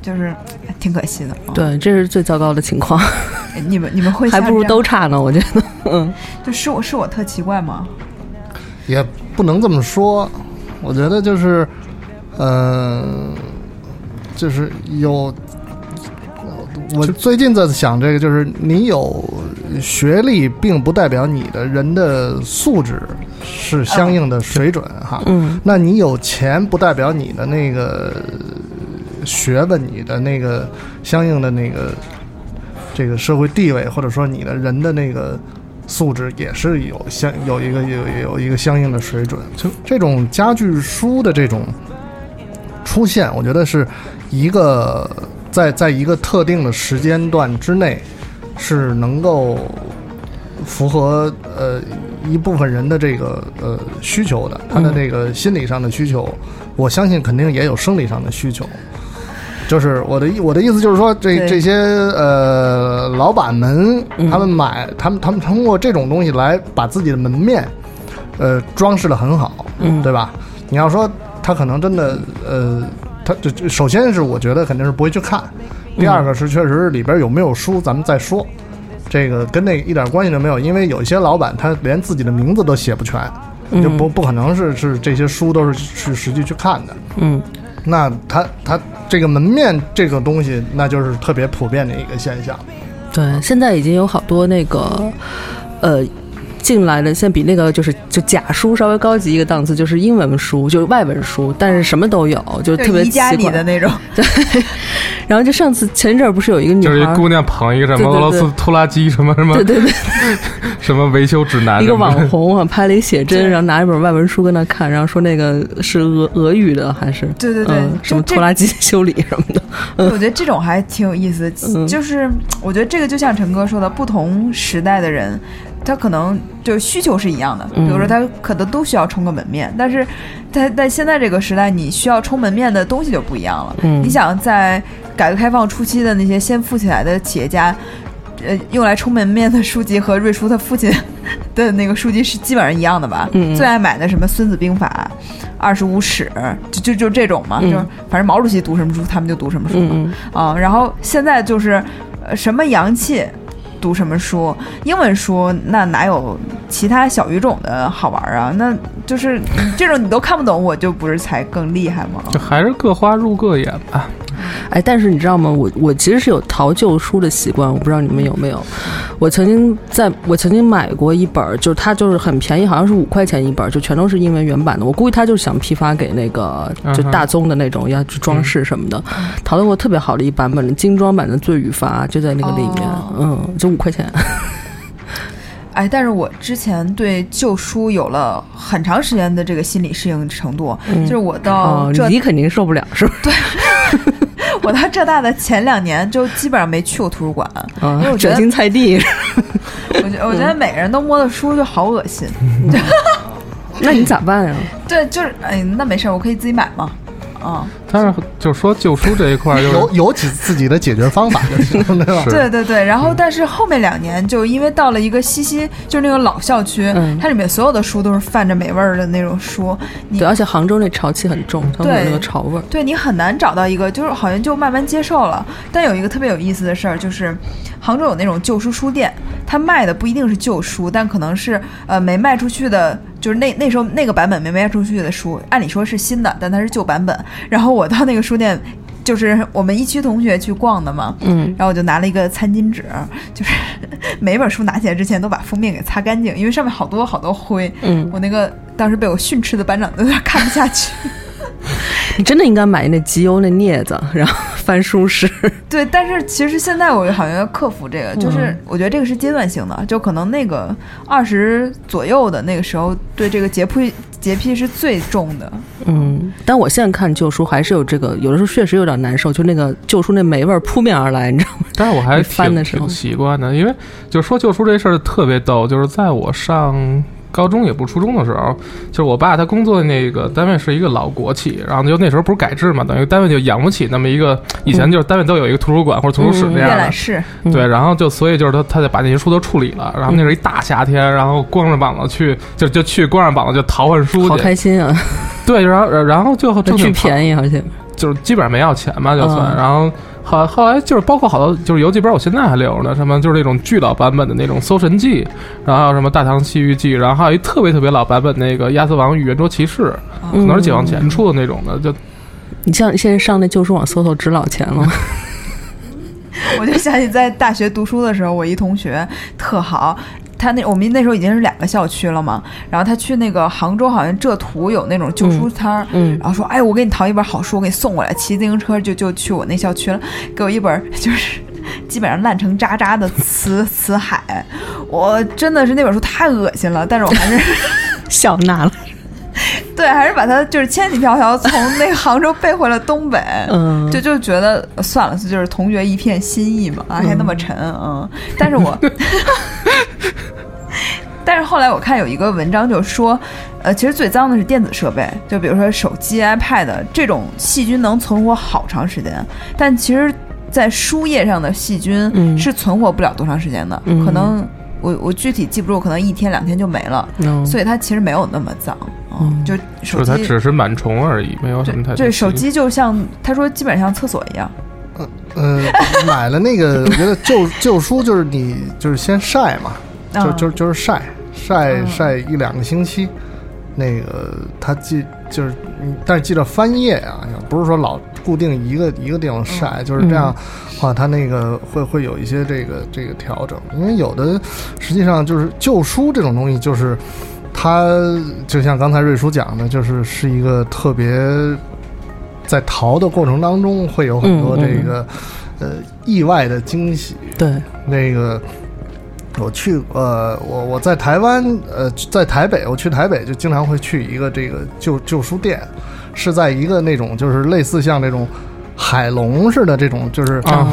就是挺可惜的。啊，对，这是最糟糕的情况，你们你们会 [LAUGHS] 还不如都差呢，我觉得。嗯，[LAUGHS] 就是我是我特奇怪吗？也不能这么说，我觉得就是，呃，就是有。我最近在想这个，就是你有学历，并不代表你的人的素质是相应的水准哈。嗯，那你有钱，不代表你的那个学问、你的那个相应的那个这个社会地位，或者说你的人的那个素质，也是有相有一个有有一个相应的水准。就这种家具书的这种出现，我觉得是一个在在一个特定的时间段之内是能够符合呃一部分人的这个呃需求的，他的这个心理上的需求，我相信肯定也有生理上的需求。就是我的意我的意思就是说，这这些呃老板们，嗯他们买他们他们通过这种东西来把自己的门面，呃装饰的很好，嗯对吧？你要说他可能真的呃，他这这首先是我觉得肯定是不会去看，第二个是确实里边有没有书咱们再说，这个跟那一点关系都没有，因为有一些老板他连自己的名字都写不全，就不不可能是是这些书都是去实际去看的。嗯，那他他这个门面这个东西，那就是特别普遍的一个现象。对，现在已经有好多那个，呃。进来的现在比那个就是就假书稍微高级一个档次，就是英文书，就是外文书，但是什么都有，就特别宜家奇怪。里的那种，[LAUGHS] 对。然后就上次前一阵儿不是有一个女就是一，姑娘捧一个什么俄罗斯拖拉机什么什么对对对，[LAUGHS] 什么维修指南一个网红啊拍了一写真，然后拿一本外文书跟那看，然后说那个是俄俄语的还是？对对对，嗯、什么拖拉机修理什么的，[LAUGHS] 我觉得这种还挺有意思就是我觉得这个就像陈哥说的，不同时代的人，他可能就需求是一样的，比嗯如说他可能都需要充个门面，但是在在现在这个时代，你需要充门面的东西就不一样了。嗯你想在改革开放初期的那些先富起来的企业家。呃，用来充门面的书籍和瑞叔他父亲的那个书籍是基本上一样的吧？嗯最爱买的什么《孙子兵法》《二十五史》，就就就这种嘛，嗯就是反正毛主席读什么书，他们就读什么书嘛。嗯啊，然后现在就是，呃，什么洋气，读什么书，英文书那哪有其他小语种的好玩啊？那就是这种你都看不懂，我就不是才更厉害吗？就还是各花入各眼吧。哎，但是你知道吗？我我其实是有淘旧书的习惯，我不知道你们有没有。我曾经在我曾经买过一本，就是它就是很便宜，好像是五块钱一本，就全都是英文原版的。我估计他就是想批发给那个就大宗的那种要去装饰什么的，淘到过特别好的一版本的精装版的《罪与罚》，就在那个里面，哦嗯，就五块钱。[LAUGHS] 哎，但是我之前对旧书有了很长时间的这个心理适应程度，嗯就是我哦到，这、你肯定受不了，是吧？[LAUGHS] 我到浙大的前两年就基本上没去过图书馆，啊因为我觉得菜地，[LAUGHS] 我觉我觉得每个人都摸的书就好恶心。[LAUGHS] 那你咋办呀？对，就是哎，那没事儿，我可以自己买嘛。嗯，但是就是说旧书这一块儿，就是有有几自己的解决方法就行，对吧？是对对对，然后但是后面两年就因为到了一个西溪，就是那个老校区，嗯它里面所有的书都是泛着美味儿的那种书，你对，而且杭州那潮气很重，它会有对那个潮味儿。对你很难找到一个，就是好像就慢慢接受了。但有一个特别有意思的事儿，就是杭州有那种旧书书店，它卖的不一定是旧书，但可能是呃没卖出去的，就是那那时候那个版本没卖出去的书，按理说是新的，但它是旧版本。然后我到那个书店，就是我们一区同学去逛的嘛，嗯，然后我就拿了一个餐巾纸，就是 [LAUGHS] 每本书拿起来之前都把封面给擦干净，因为上面好多好多灰。嗯，我那个当时被我训斥的班长都有点看不下去。[LAUGHS] 你真的应该买那集邮那镊子，然后翻书时。[LAUGHS] 对，但是其实现在我好像要克服这个，就是我觉得这个是阶段性的，就可能那个二十左右的那个时候，对这个洁癖洁癖是最重的。嗯，但我现在看旧书还是有这个，有的时候确实有点难受，就那个旧书那霉味儿扑面而来，你知道吗？[LAUGHS] 但是我还你翻挺的时候挺习惯的，因为就是说旧书这事儿特别逗，就是在我上高中也不是初中的时候，就是我爸他工作的那个单位是一个老国企，然后就那时候不是改制嘛，等于单位就养不起那么一个，以前就是单位都有一个图书馆或者图书室嗯那样的。阅览。室，嗯。对，然后就所以就是他，他就把那些书都处理了，然后那是一大夏天，然后光着膀子去，就就去光着膀子就淘换书好，开心啊，对，然后然后就正巨挺淘便宜，而且就是基本上没要钱嘛，就算。嗯。然后后后来就是包括好多就是游记本我现在还留着呢，什么就是那种巨老版本的那种《搜神记》，然后还有什么《大唐西域记》，然后还有一特别特别老版本那个《亚瑟王与圆桌骑士》，可能是解放前出的那种的，就你像现在上那旧书网搜搜值老钱了。[LAUGHS] 我就想起在大学读书的时候，我一同学特好。他那我们那时候已经是两个校区了嘛，然后他去那个杭州，好像浙图有那种旧书摊儿，嗯。然后说，哎，我给你淘一本好书，我给你送过来，骑自行车就就去我那校区了，给我一本 [LAUGHS] 就是基本上烂成渣渣的辞辞 [LAUGHS] 海，我真的是那本书太恶心了，但是我还是笑纳了，对，还是把它就是千里迢迢从那个杭州背回了东北，[LAUGHS] 嗯，就就觉得呃算了，就是同学一片心意嘛，啊，还那么沉，嗯，但是我。[LAUGHS] 但是后来我看有一个文章就说，呃，其实最脏的是电子设备，就比如说手机、iPad 这种细菌能存活好长时间，但其实，在书页上的细菌嗯是存活不了多长时间的，嗯可能我我具体记不住，可能一天两天就没了，嗯。所以它其实没有那么脏，嗯就手机就是它只是螨虫而已，没有什么太多对，手机就像他说，基本像厕所一样。呃，买了那个，我觉得旧旧书就是你就是先晒嘛，就啊就就是晒晒嗯。晒一两个星期，那个它记就是，嗯但是记得翻页啊，不是说老固定一个一个地方晒，就是这样的话，它那个会会有一些这个这个调整，因为有的实际上就是旧书这种东西，就是它就像刚才瑞叔讲的，就是是一个特别在淘的过程当中会有很多这个、呃意外的惊喜，对，那个我去呃，我我在台湾呃，在台北，我去台北就经常会去一个这个旧旧书店，是在一个那种就是类似像这种海龙似的这种就是啊。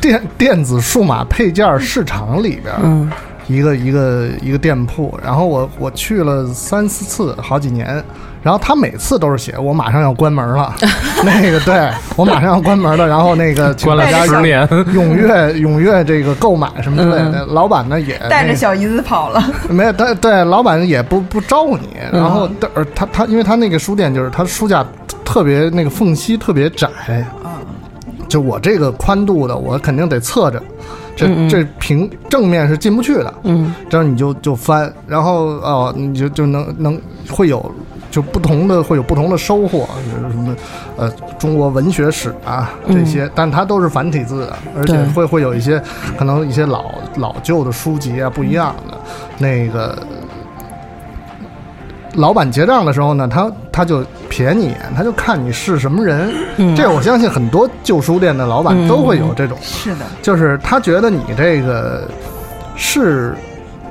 电电子数码配件市场里边，嗯一个一个一个店铺，然后我我去了三四次，好几年，然后他每次都是写我马上要关门了，[LAUGHS] 那个对我马上要关门了，然后那个请关了大家十年，[LAUGHS] 踊跃踊跃这个购买什么之类的，老板呢也带着小姨子跑了，[LAUGHS] 没有，他对，老板也不不招呼你，然后他他因为他那个书店就是他书架特别那个缝隙特别窄，就我这个宽度的，我肯定得侧着，这这平正面是进不去的，嗯。这样你就就翻，然后哦，你就就能能会有就不同的会有不同的收获，就是什么呃中国文学史啊这些，但它都是繁体字的，而且会会有一些可能一些老老旧的书籍啊不一样的，那个。老板结账的时候呢，他他就瞥你一眼，他就看你是什么人。嗯。这我相信很多旧书店的老板都会有这种。是的，就是他觉得你这个是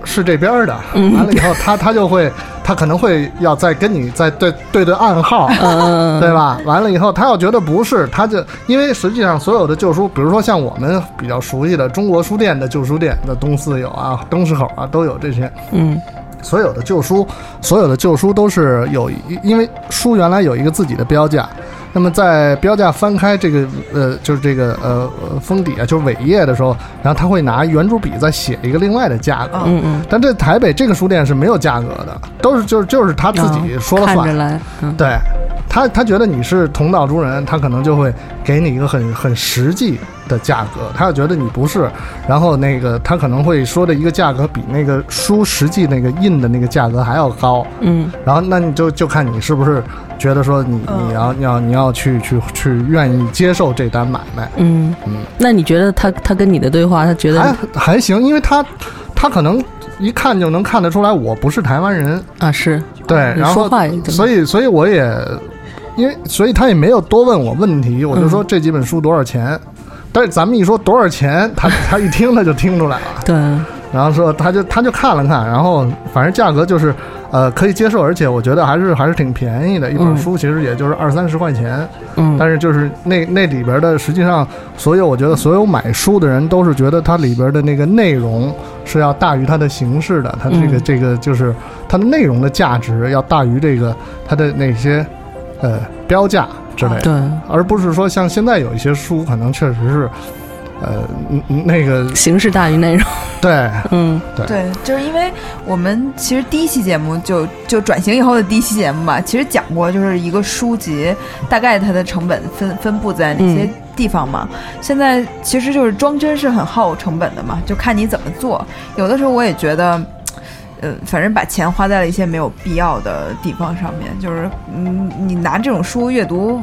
是这边的，嗯完了以后他他就会他可能会要再跟你再对对对暗号，嗯，对吧？完了以后，他要觉得不是，他就因为实际上所有的旧书，比如说像我们比较熟悉的中国书店的旧书店的东四有啊、东市口啊，都有这些。嗯所有的旧书，所有的旧书都是有一，因为书原来有一个自己的标价，那么在标价翻开这个呃，就是这个呃呃封底啊，就是尾页的时候，然后他会拿圆珠笔再写一个另外的价格。嗯嗯，但这台北这个书店是没有价格的，都是就是就是他自己说了算。看着来，嗯对他，他觉得你是同道中人，他可能就会给你一个很很实际的价格。他要觉得你不是，然后那个他可能会说的一个价格比那个书实际那个印的那个价格还要高。嗯。然后那你就就看你是不是觉得说你你要你要你要去去去愿意接受这单买卖，嗯。嗯，那你觉得他他跟你的对话，他觉得？还还行，因为他他可能一看就能看得出来我不是台湾人，啊是。对，然后所以所以我也因为所以他也没有多问我问题，我就嗯。说这几本书多少钱。但是咱们一说多少钱，他他一听他就听出来了，对，然后说他就他就看了看，然后反正价格就是呃可以接受，而且我觉得还是还是挺便宜的，一本嗯。书其实也就是二三十块钱，嗯。但是就是那那里边的实际上所有我觉得所有买书的人都是觉得它里边的那个内容是要大于它的形式的，它这个、嗯。这个就是它的内容的价值要大于这个它的那些呃标价之类的。对，而不是说像现在有一些书，可能确实是，呃，那个形式大于内容，对嗯对，就是因为我们其实第一期节目就就转型以后的第一期节目吧，其实讲过就是一个书籍大概它的成本分分布在哪些嗯地方嘛。现在其实就是装帧是很耗成本的嘛，就看你怎么做。有的时候我也觉得。呃，反正把钱花在了一些没有必要的地方上面，就是嗯，你拿这种书阅读，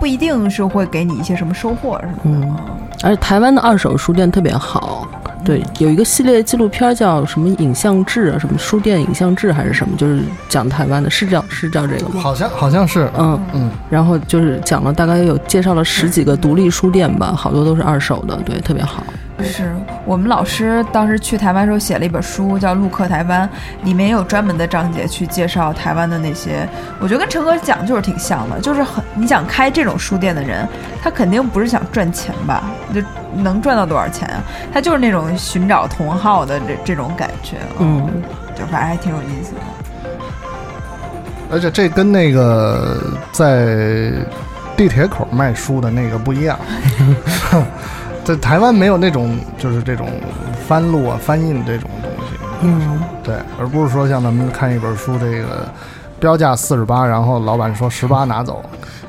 不一定是会给你一些什么收获什么的。嗯而且台湾的二手书店特别好，对，有一个系列纪录片叫什么影像志啊，什么书店影像志还是什么，就是讲台湾的，是叫是叫这个吗？好像好像是，嗯，嗯，然后就是讲了大概有介绍了十几个独立书店吧，好多都是二手的，对，特别好。是我们老师当时去台湾时候写了一本书，叫《陆客台湾》，里面也有专门的章节去介绍台湾的那些。我觉得跟陈哥讲就是挺像的，就是很你想开这种书店的人，他肯定不是想赚钱吧？就能赚到多少钱啊？他就是那种寻找同好的这这种感觉，嗯，就反正还挺有意思的。而且这跟那个在地铁口卖书的那个不一样 [LAUGHS] [LAUGHS] 在台湾没有那种就是这种翻录啊、翻印这种东西，嗯，对，而不是说像咱们看一本书，这个标价四十八，然后老板说十八拿走，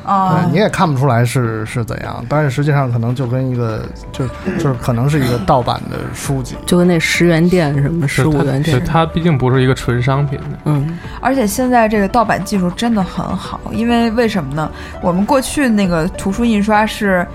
啊对，你也看不出来是是怎样，但是实际上可能就跟一个就就是可能是一个盗版的书籍，就跟那十元店什么十五元店，它毕竟不是一个纯商品。的，嗯。而且现在这个盗版技术真的很好，因为为什么呢？我们过去那个图书印刷是，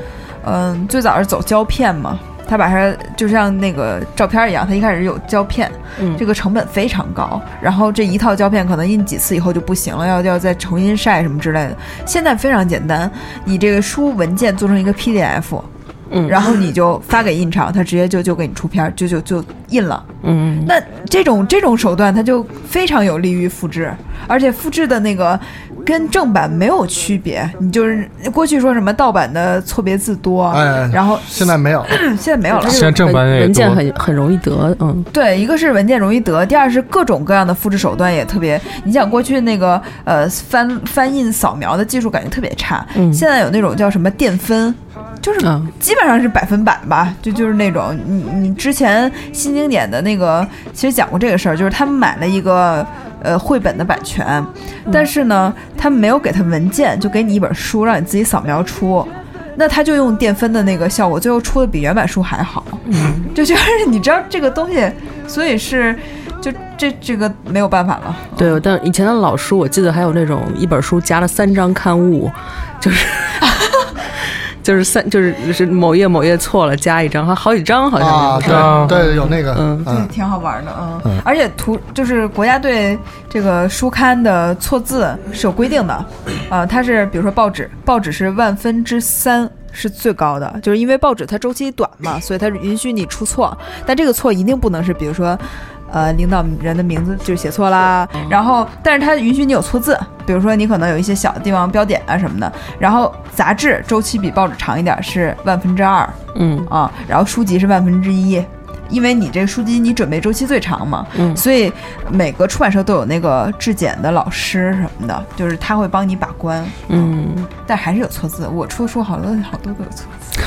嗯、最早是走胶片嘛，他把它就像那个照片一样，他一开始有胶片，嗯，这个成本非常高，然后这一套胶片可能印几次以后就不行了，要要再重新晒什么之类的。现在非常简单，你这个书文件做成一个 PDF，嗯然后你就发给印厂，他直接就就给你出片儿，就就就印了。嗯那这种这种手段，它就非常有利于复制，而且复制的那个跟正版没有区别。你就是过去说什么盗版的错别字多，哎然后现在没有，[CLEARS THROAT] 现在没有了。现在正版也文件很很容易得，嗯对，一个是文件容易得，第二是各种各样的复制手段也特别。你想过去那个呃翻翻印扫描的技术感觉特别差，嗯现在有那种叫什么电分，就是啊基本上是百分百吧，就就是那种你你之前新经典的那个其实讲过这个事儿，就是他们买了一个呃绘本的版权，但是呢他没有给他文件，就给你一本书让你自己扫描出。那他就用电分的那个效果，最后出的比原版书还好。嗯，就就是你知道这个东西，所以是就这这个没有办法了。对，但以前的老书，我记得还有那种一本书夹了三张刊物，就是就是三就是是某页某页错了加一张，还好几张好像啊，是吧？对对，有那个，嗯。对，嗯，挺好玩的，嗯，嗯。而且图就是国家对这个书刊的错字是有规定的，呃，它是比如说报纸，报纸是万分之三是最高的，就是因为报纸它周期短嘛，所以它允许你出错，但这个错一定不能是比如说。呃领导人的名字就写错啦，然后但是它允许你有错字，比如说你可能有一些小的地方标点啊什么的。然后杂志周期比报纸长一点是万分之二嗯啊，然后书籍是万分之一。因为你这个书籍你准备周期最长嘛，嗯所以每个出版社都有那个质检的老师什么的，就是他会帮你把关，嗯，但还是有错字。我出的书好多好多都有错字，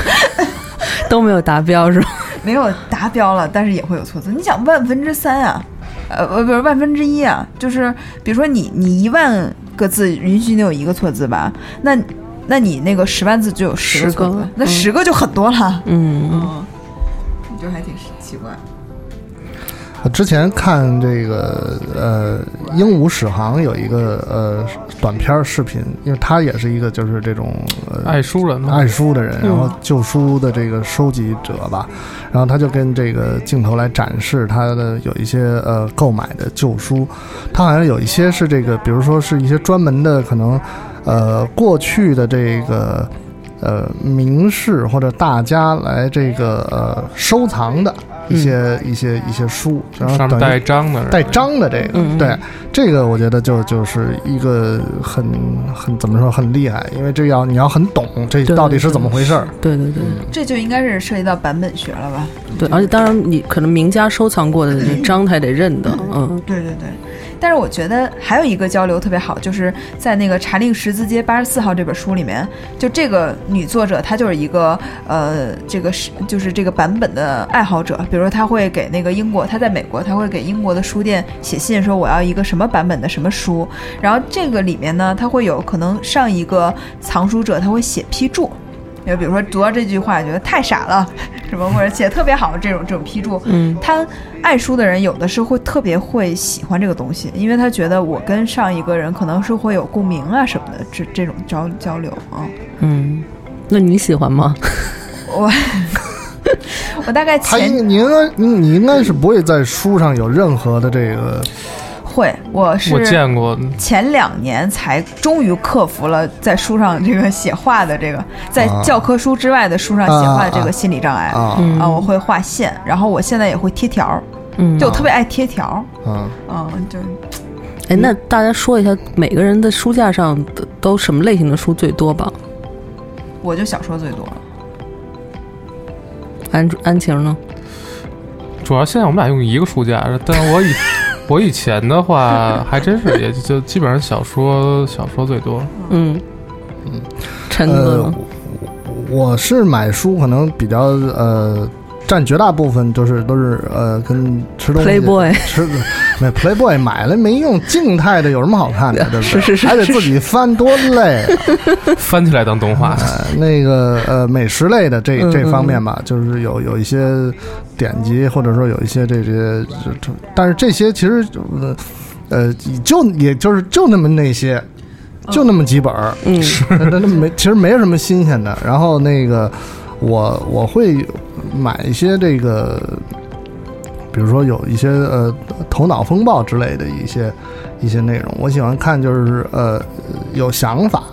[LAUGHS] 都没有达标是吧？[LAUGHS] 没有达标了，但是也会有错字。你想万分之三啊，呃，不不是万分之一啊，就是比如说你你一万个字允许你有一个错字吧，那那你那个十万字就有十个十个错字，那嗯十个就很多了。嗯嗯，你就还挺奇怪。我之前看这个呃《鹦鹉史航》有一个呃短片儿视频，因为他也是一个就是这种呃爱书人嘛，爱书的人，嗯。然后旧书的这个收集者吧，然后他就跟这个镜头来展示他的有一些呃购买的旧书，他好像有一些是这个，比如说是一些专门的可能呃过去的这个呃名士或者大家来这个呃收藏的一些、一些一些书，然后上面等带章的，带章的这个，嗯嗯对这个我觉得就就是一个很很怎么说很厉害，因为这要你要很懂这到底是怎么回事儿。对对对这就应该是涉及到版本学了吧？对，而且当然你可能名家收藏过的这 [CLEARS THROAT] 章他也得认得，嗯对对对。但是我觉得还有一个交流特别好，就是在那个《查令十字街八十四号》这本书里面，就这个女作者她就是一个呃，这个是就是这个版本的爱好者。比如说，她会给那个英国，她在美国，她会给英国的书店写信说我要一个什么版本的什么书。然后这个里面呢，她会有可能上一个藏书者他会写批注。就比如说读到这句话，觉得太傻了，什么或者写得特别好这种这种批注，嗯他爱书的人有的是会特别会喜欢这个东西，因为他觉得我跟上一个人可能是会有共鸣啊什么的，这这种交交流啊。嗯，那你喜欢吗？[LAUGHS] 我我大概他前应你应该你你应该是不会在书上有任何的这个会，我是我见过，前两年才终于克服了在书上这个写画的这个，在啊教科书之外的书上写画的这啊啊个心理障碍。啊嗯啊，我会画线，然后我现在也会贴条儿，嗯，就我特别爱贴条儿，嗯，嗯，就哎，那大家说一下每个人的书架上的都什么类型的书最多吧？我就小说最多了。安安晴呢？主要现在我们俩用一个书架，但我以我以前的话还真是也就基本上小说 [LAUGHS] 小说最多，嗯。嗯，陈哥呃？，我是买书可能比较呃占绝大部分都是都是呃跟吃东西 Playboy [LAUGHS] 吃 Playboy 买了没用，静态的有什么好看的，[LAUGHS] 对不对？是是是还得自己翻，多累啊。[LAUGHS] 翻起来当动画。呃，那个呃，美食类的这嗯这方面吧，就是有有一些典籍，或者说有一些这些，但是这些其实呃呃，就也就是就那么那些，就那么几本儿，嗯那那那没其实没什么新鲜的。然后那个我我会买一些这个，比如说有一些呃头脑风暴之类的一些一些内容，我喜欢看就是呃有想法。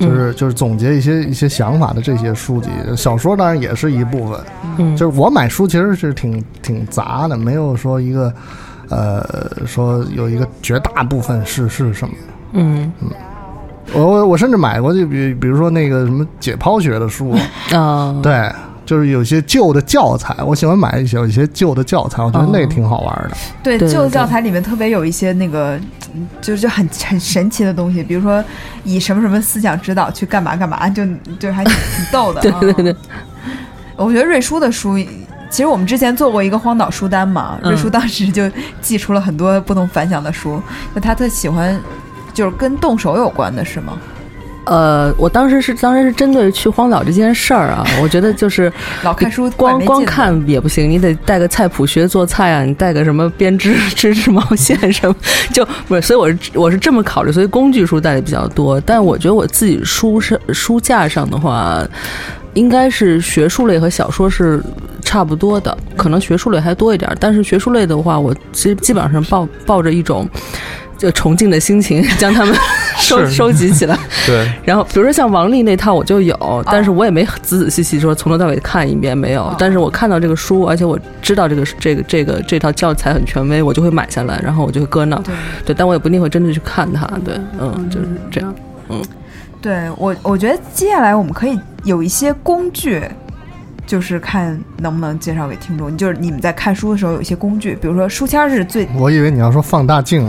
就是就是总结一些一些想法的这些书籍，小说当然也是一部分。嗯，就是我买书其实是挺挺杂的，没有说一个呃说有一个绝大部分是是什么。嗯我我我甚至买过就比比如说那个什么解剖学的书，啊，[LAUGHS] 对，就是有些旧的教材，我喜欢买一些有一些旧的教材，我觉得那个挺好玩的。对，旧教材里面特别有一些那个，嗯就是就很很神奇的东西，比如说以什么什么思想指导去干嘛干嘛，就就还挺挺逗的。[LAUGHS] 对对对，嗯我觉得瑞书的书，其实我们之前做过一个荒岛书单嘛，嗯瑞书当时就寄出了很多不同凡响的书，就他特喜欢，就是跟动手有关的是吗？呃，我当时是当时是针对去荒岛这件事儿啊，[LAUGHS] 我觉得就是老看书光光看也不行，你得带个菜谱学做菜啊，你带个什么编织织织毛线什么，[LAUGHS] 就不是，所以我是我是这么考虑，所以工具书带的比较多。但我觉得我自己书上书架上的话，应该是学术类和小说是差不多的，可能学术类还多一点儿，但是学术类的话，我其实基本上抱抱着一种。就崇敬的心情 [LAUGHS] 将他们收收集起来。对，然后，比如说像王丽那套我就有，但是我也没仔仔细细说从头到尾看一遍没有。但是我看到这个书，而且我知道这个这个这个这套教材很权威，我就会买下来，然后我就会搁那儿。对对，但我也不一定会真的去看它。对，嗯，就是这样。嗯对我，我觉得接下来我们可以有一些工具，就是看能不能介绍给听众。就是你们在看书的时候有一些工具，比如说书签是最，我以为你要说放大镜，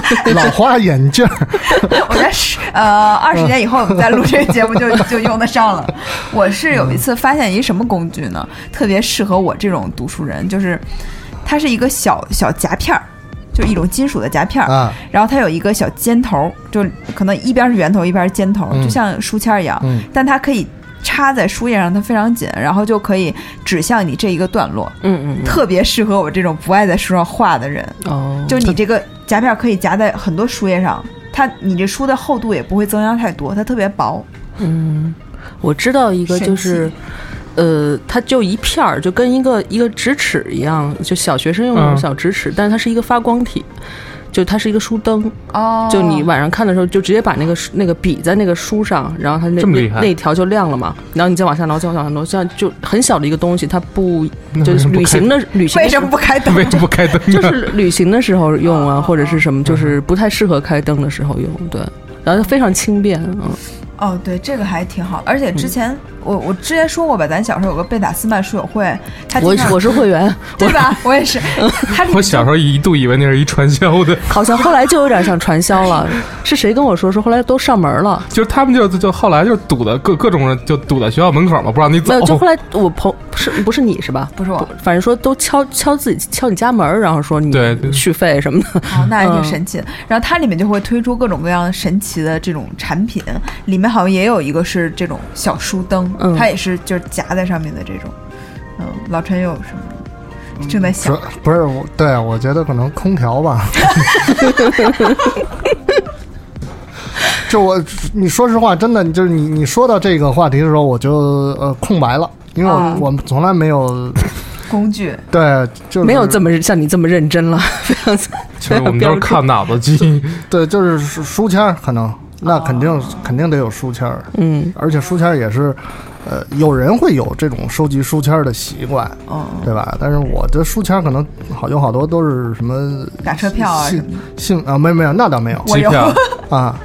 [LAUGHS] 老花眼镜儿，[LAUGHS] 我觉得是呃二十年以后我们再录这个节目就 [LAUGHS] 就用得上了。我是有一次发现一什么工具呢？特别适合我这种读书人，就是它是一个小小夹片儿。就一种金属的夹片儿，啊，然后它有一个小尖头，就可能一边是圆头，一边是尖头，嗯就像书签儿一样。嗯但它可以插在书页上，它非常紧，然后就可以指向你这一个段落，嗯嗯特别适合我这种不爱在书上画的人。哦，就你这个夹片可以夹在很多书页上，它你这书的厚度也不会增加太多，它特别薄。嗯，我知道一个就是。呃，它就一片儿，就跟一个一个直尺一样，就小学生用那种嗯小直尺，但是它是一个发光体，就它是一个书灯，哦。就你晚上看的时候，就直接把那个那个笔在那个书上，然后它那那条就亮了嘛，然后你再往下挪，再往下挪，这样就很小的一个东西，它不就是旅行的旅行为什么不开灯？为什么不开灯？[LAUGHS] 就是旅行的时候用啊，或者是什么，就是不太适合开灯的时候用，对，然后它非常轻便，嗯，哦，对，这个还挺好。而且之前、我我之前说过吧，咱小时候有个贝塔斯曼书友会，他我我是会员，[LAUGHS] 对吧？我也是。[LAUGHS] 他我小时候一度以为那是一传销的，好像后来就有点像传销了。是谁跟我说？说后来都上门了。就是他们就就就后来就堵的各各种人就堵在学校门口嘛，不让你走没有，。就后来我朋是不是你是吧？不是我反正说都敲敲自己敲你家门，然后说你续费什么的。哦，那还挺嗯神奇的。然后它里面就会推出各种各样神奇的这种产品，里面好像也有一个是这种小书灯，嗯它也是就是夹在上面的这种。嗯，老陈有什么正在想主？不是我，对我觉得可能空调吧。[LAUGHS] 就我，你说实话，真的，就是你你说到这个话题的时候，我就呃空白了，因为我、啊我们从来没有工具，[LAUGHS] 对，就是没有这么像你这么认真了，其实我们都是看脑子记。[LAUGHS] 对，就是书书签可能那肯定、肯定得有书签儿，嗯而且书签儿也是，呃，有人会有这种收集书签儿的习惯，嗯，对吧？但是我的书签儿可能好有好多都是什么打车票啊信。信啊，没有没有，那倒没有我有机票，[LAUGHS] 啊。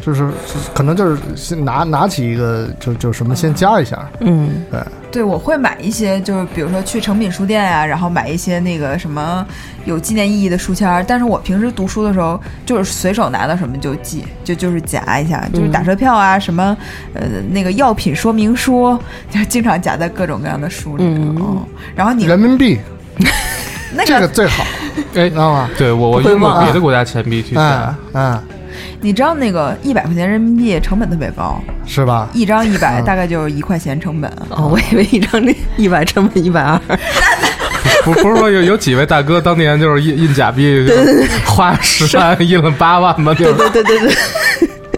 就是就是可能就是先拿拿起一个就就什么先加一下，嗯对，我会买一些，就是比如说去诚品书店呀、然后买一些那个什么有纪念意义的书签儿。但是我平时读书的时候，就是随手拿到什么就记，就就是夹一下，就是打车票啊，什么呃那个药品说明书，就经常夹在各种各样的书里面。嗯哦，然后你人民币 [LAUGHS] 那这个最好，[LAUGHS] 哎知，道吗？对我我用别的国家钱币去嗯夹，嗯，你知道那个一百块钱人民币成本特别高，是吧？一张一百嗯大概就是一块钱成本。哦，我以为一张那 [LAUGHS] 一百成本一百二，不不是说有有几位大哥当年就是印印假币，花十万印了八万吗？就是对对对对，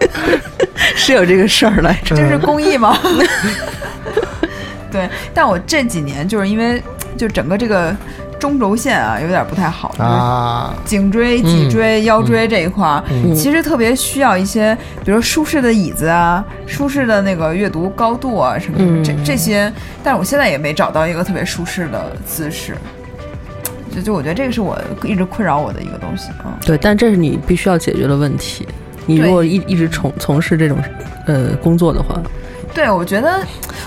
[LAUGHS] 是有这个事儿来着。这是公益吗？[LAUGHS] 对，但我这几年就是因为就整个这个中轴线啊有点不太好，就是啊，颈椎、脊椎、腰椎这一块儿，嗯其实特别需要一些，比如舒适的椅子啊，舒适的那个阅读高度啊什么这这些，但是我现在也没找到一个特别舒适的姿势。就就我觉得这个是我一直困扰我的一个东西啊。对，但这是你必须要解决的问题。你如果一一直从从事这种呃工作的话，对，我觉得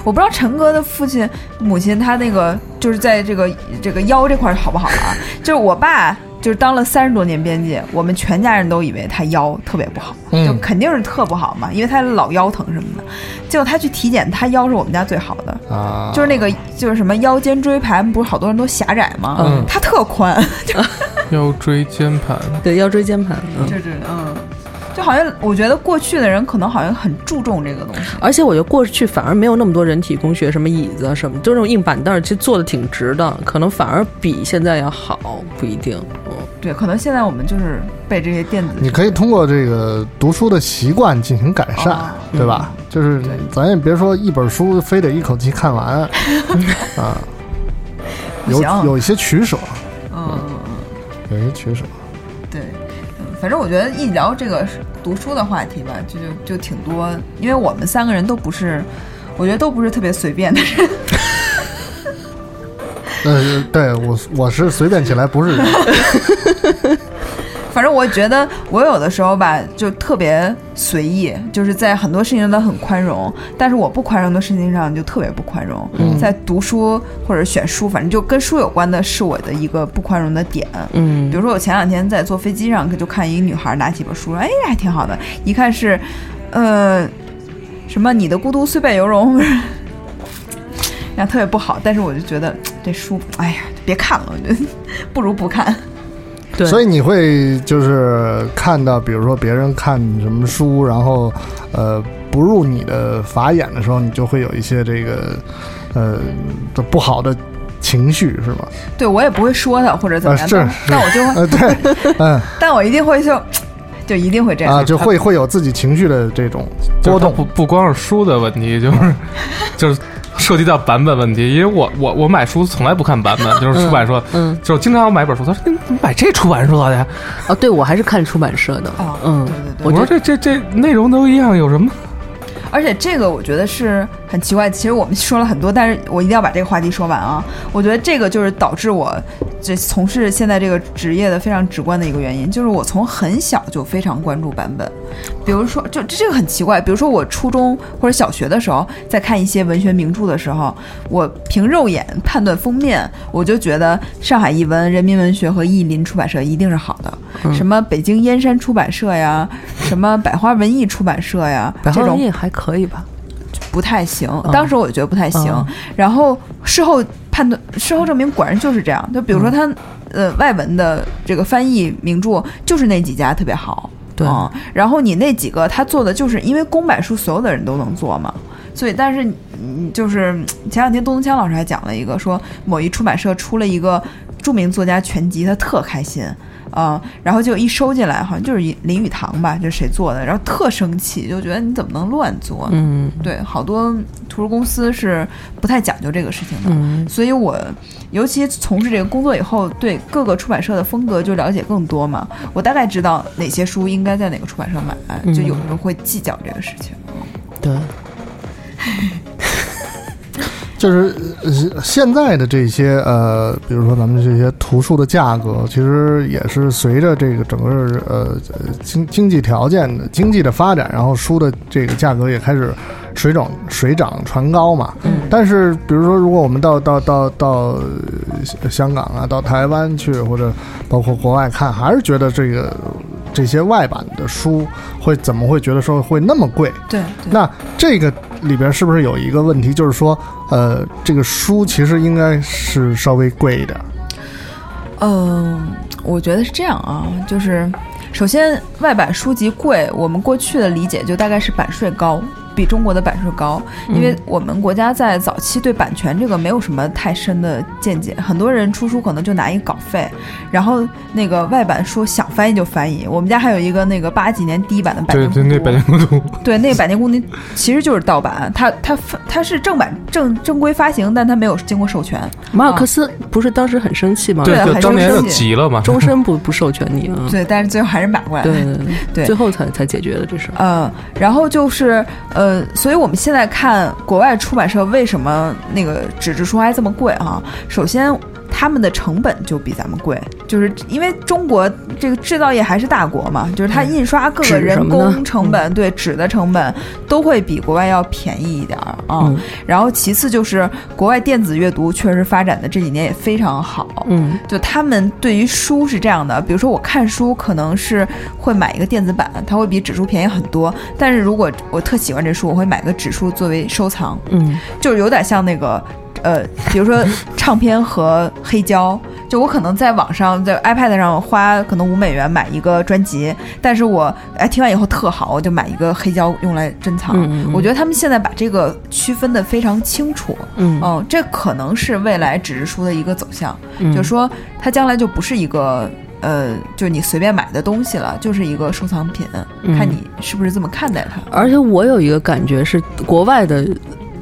我不知道陈哥的父亲、母亲他那个就是在这个这个腰这块儿好不好啊？[LAUGHS] 就是我爸就是当了三十多年编辑，我们全家人都以为他腰特别不好，嗯。就肯定是特不好嘛，因为他老腰疼什么的。结果他去体检，他腰是我们家最好的，啊，就是那个就是什么腰间椎盘，不是好多人都狭窄吗？嗯。他特宽，[LAUGHS] 就腰椎间盘，对腰椎间盘，嗯，就是嗯，就好像我觉得过去的人可能好像很注重这个东西。而且我觉得过去反而没有那么多人体工学，什么椅子啊什么，就那种硬板凳，其实坐的挺直的，可能反而比现在要好，不一定。嗯，对，可能现在我们就是被这些电子你可以通过这个读书的习惯进行改善，哦对吧？就是咱也别说一本书非得一口气看完 [LAUGHS] 啊，有有一些取舍，嗯。有一些取舍。对，反正我觉得一聊这个读书的话题吧，就就就挺多，因为我们三个人都不是，我觉得都不是特别随便的人。[LAUGHS] 呃，对我我是随便起来不是人，[LAUGHS] 反正我觉得我有的时候吧，就特别随意，就是在很多事情上都很宽容，但是我不宽容的事情上就特别不宽容。嗯在读书或者选书，反正就跟书有关的是我的一个不宽容的点。嗯比如说我前两天在坐飞机上，就看一个女孩拿起本书，哎，还挺好的，一看是，呃，什么你的孤独虽败犹荣，[LAUGHS] 然后特别不好，但是我就觉得这书，哎呀，别看了，我觉得不如不看。对，所以你会就是看到，比如说别人看什么书，然后呃不入你的法眼的时候，你就会有一些这个呃的不好的情绪，是吗？对我也不会说他或者怎么样，啊是但但我就会，[LAUGHS] 呃，对，[LAUGHS] 嗯但我一定会就 [TSK] 就一定会这样啊，就会会有自己情绪的这种波动。不不光是书的问题，就是 [LAUGHS] 就是涉及到版本问题。因为我我我买书从来不看版本，[LAUGHS] 就是出版社，嗯就是经常我买本书，他说你怎么买这出版社的呀？哦，对我还是看出版社的。哦嗯对对对我说这这这内容都一样，有什么？而且这个我觉得是很奇怪。其实我们说了很多，但是我一定要把这个话题说完啊！我觉得这个就是导致我这从事现在这个职业的非常直观的一个原因，就是我从很小就非常关注版本。比如说，就这个很奇怪。比如说，我初中或者小学的时候，在看一些文学名著的时候，我凭肉眼判断封面，我就觉得上海译文、人民文学和译林出版社一定是好的。什么北京燕山出版社呀，什么百花文艺出版社呀，百花这种文艺还可以吧？不太行，当时我就觉得不太行。嗯然后事后判断，事后证明果然就是这样。就比如说他、呃外文的这个翻译名著，就是那几家特别好，对嗯然后你那几个他做的就是因为公版书所有的人都能做嘛。所以，但是，你，就是前两天东东锵老师还讲了一个，说某一出版社出了一个著名作家全集，他特开心，啊、然后就一收进来，好像就是林语堂吧，就是谁做的，然后特生气，就觉得你怎么能乱做？嗯对，好多图书公司是不太讲究这个事情的。嗯所以我尤其从事这个工作以后，对各个出版社的风格就了解更多嘛。我大概知道哪些书应该在哪个出版社买，嗯就有时候会计较这个事情。对，就是呃现在的这些呃，比如说咱们这些图书的价格，其实也是随着这个整个呃呃经经济条件的经济的发展，然后书的这个价格也开始水涨水涨船高嘛。嗯但是比如说，如果我们到到到到呃香港啊，到台湾去，或者包括国外看，还是觉得这个这些外版的书会怎么会觉得说会那么贵？对，对那这个里边是不是有一个问题，就是说，呃，这个书其实应该是稍微贵一点儿。嗯，我觉得是这样啊，就是首先外版书籍贵，我们过去的理解就大概是版税高。比中国的版税高，因为我们国家在早期对版权这个没有什么太深的见解，很多人出书可能就拿一个稿费，然后那个外版书想翻译就翻译。我们家还有一个那个八几年第一版的《百对对，年孤独那百年孤独，对，那个《百年孤独 [LAUGHS]》其实就是盗版，它它发它是正版正正规发行，但它没有经过授权。马尔克斯不是当时很生气吗？对很生当年就气急了嘛。终身不不授权你啊。对，但是最后还是买过来了。对对对对最后才才解决的这事嗯。呃，然后就是呃，所以我们现在看国外出版社为什么那个纸质书还这么贵啊？首先。他们的成本就比咱们贵，就是因为中国这个制造业还是大国嘛，就是它印刷各个人工成本，对纸的成本都会比国外要便宜一点儿啊。嗯。然后其次就是国外电子阅读确实发展的这几年也非常好，嗯。就他们对于书是这样的，比如说我看书可能是会买一个电子版，它会比纸书便宜很多。但是如果我特喜欢这书，我会买个纸书作为收藏，嗯。就是有点像那个。呃，比如说唱片和黑胶，就我可能在网上在 iPad 上花可能五美元买一个专辑，但是我哎听完以后特好，我就买一个黑胶用来珍藏。嗯嗯嗯我觉得他们现在把这个区分的非常清楚，嗯嗯，这可能是未来纸质书的一个走向。嗯，就是说它将来就不是一个呃，就是你随便买的东西了，就是一个收藏品，嗯看你是不是这么看待它。而且我有一个感觉是，国外的，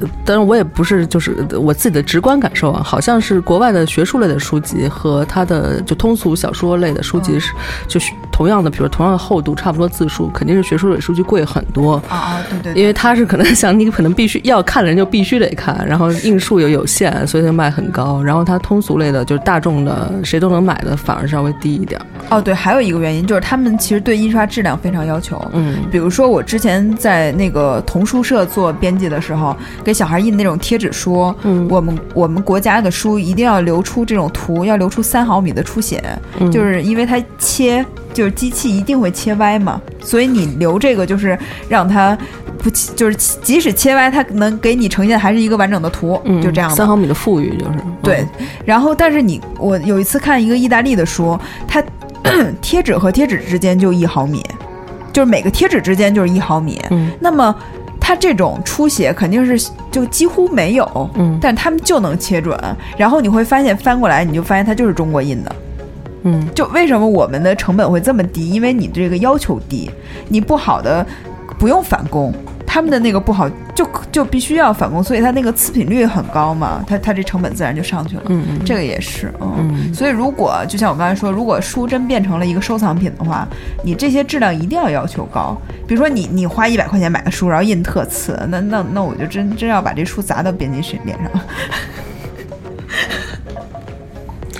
呃当然我也不是就是我自己的直观感受啊，好像是国外的学术类的书籍和它的就通俗小说类的书籍是，就是同同样的，比如同样的厚度，差不多字数，肯定是学术类书籍贵很多。啊啊，对对对，因为他是可能想你可能必须要看的人就必须得看，然后印数又有限，所以它卖很高。然后它通俗类的，就是大众的谁都能买的，反而稍微低一点。哦对，还有一个原因就是他们其实对印刷质量非常要求。嗯比如说，我之前在那个童书社做编辑的时候，给小孩印那种贴纸书，嗯我们我们国家的书一定要留出这种图，要留出三毫米的出血，嗯就是因为它切，就是机器一定会切歪嘛，所以你留这个就是让它不切，就是即使切歪，它能给你呈现还是一个完整的图，嗯，就这样的三。毫米的富裕就是对，然后但是你我有一次看一个意大利的书，它 [CLEARS THROAT] 贴纸和贴纸之间就一毫米，就是每个贴纸之间就是一毫米。嗯那么它这种出血肯定是就几乎没有，嗯但他们就能切准。然后你会发现翻过来，你就发现它就是中国印的。嗯就为什么我们的成本会这么低？因为你这个要求低，你不好的不用返工，他们的那个不好就就必须要返工，所以它那个次品率很高嘛，它它这成本自然就上去了。嗯嗯这个也是，嗯。嗯所以，如果就像我刚才说，如果书真变成了一个收藏品的话，你这些质量一定要要求高。比如说你，你花一百块钱买个书，然后印特次，那那那我就真真要把这书砸到编辑室脸上。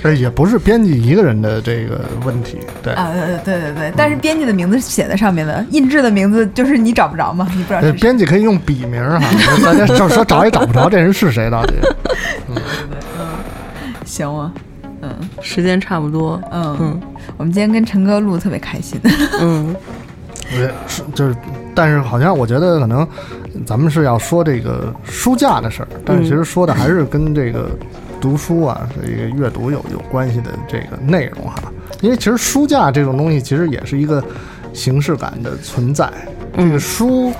哎，也不是编辑一个人的这个问题，对。啊，对对对对，但是编辑的名字写在上面的，印制的名字就是你找不着嘛，你不知道。编辑可以用笔名儿哈，大家就说找也找不着这人是谁到底。[LAUGHS] 嗯行吗？嗯时间差不多。嗯嗯我们今天跟陈哥录得特别开心。[LAUGHS] 嗯对，是就是，但是好像我觉得可能咱们是要说这个书架的事儿，但是其实说的还是跟这个读书啊，这个阅读有有关系的这个内容哈。因为其实书架这种东西，其实也是一个形式感的存在。这个书，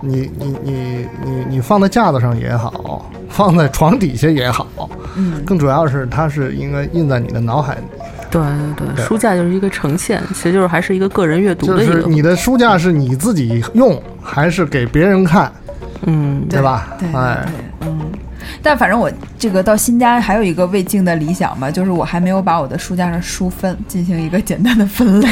你你你你你放在架子上也好，[LAUGHS] 放在床底下也好，嗯，更主要是它是应该印在你的脑海里。对对对，书架就是一个呈现，其实就是还是一个个人阅读就是的一个，你的书架是你自己用还是给别人看，嗯对吧？对对哎，对，嗯。但反正我这个到新家还有一个未尽的理想吧，就是我还没有把我的书架上书分进行一个简单的分类，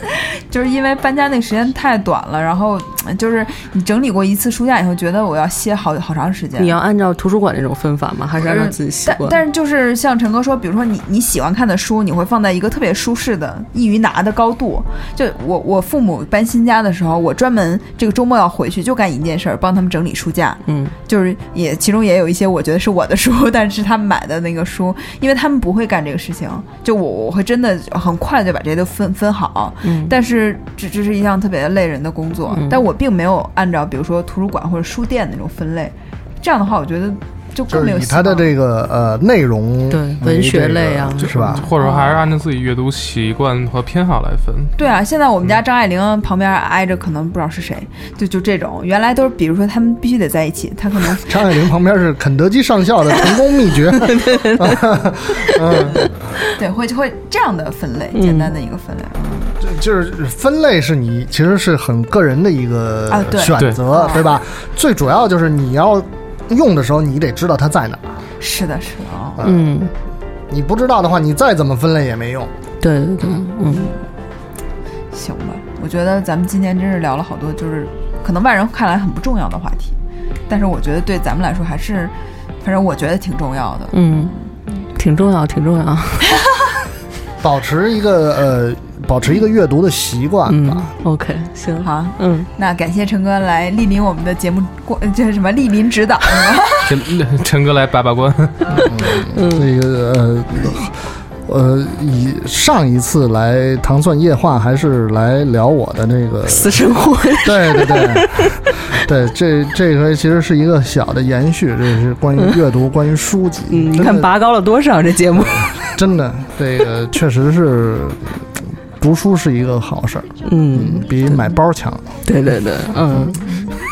[LAUGHS] 就是因为搬家那时间太短了，然后就是你整理过一次书架以后，觉得我要歇好好长时间。你要按照图书馆那种分法吗？还是按照自己习惯？但但是就是像陈哥说，比如说你你喜欢看的书，你会放在一个特别舒适的、易于拿的高度。就我我父母搬新家的时候，我专门这个周末要回去，就干一件事儿，帮他们整理书架。嗯就是也其中也有一些我觉得是我的书，[LAUGHS] 但是他们买的那个书，因为他们不会干这个事情，就我我会真的很快就把这些都分分好。嗯但是这这是一项特别累人的工作，嗯但我并没有按照比如说图书馆或者书店那种分类，这样的话，我觉得就就更没有是以它的这个呃内容对文学类啊是吧？或者说还是按照自己阅读习惯和偏好来分。对啊，现在我们家张爱玲旁边挨着可能不知道是谁，就就这种，原来都是比如说他们必须得在一起，他可能 [LAUGHS] 张爱玲旁边是肯德基上校的成功秘诀 [LAUGHS] [LAUGHS] 嗯，对会会这样的分类，嗯简单的一个分类。就是分类是你其实是很个人的一个啊对选择，对对吧？最主要就是你要用的时候，你得知道它在哪儿。是的，是的啊、嗯，你不知道的话，你再怎么分类也没用。对对对，嗯行吧，我觉得咱们今天真是聊了好多，就是可能外人看来很不重要的话题，但是我觉得对咱们来说还是，反正我觉得挺重要的。嗯，挺重要，挺重要。[LAUGHS] 保持一个呃，保持一个阅读的习惯嗯吧。，OK，行，好，嗯，那感谢陈哥来莅临我们的节目过，这是什么莅临指导？陈陈哥来把把关，这个呃呃，以上一次来糖蒜夜话还是来聊我的那个，私生活，对 [LAUGHS] 对对。对，[LAUGHS] 这这回其实是一个小的延续，这是关于阅读，关于书籍。嗯，你看拔高了多少这节目？[LAUGHS] 真的，这个确实是读书是一个好事儿，嗯，比买包强。对对对，嗯，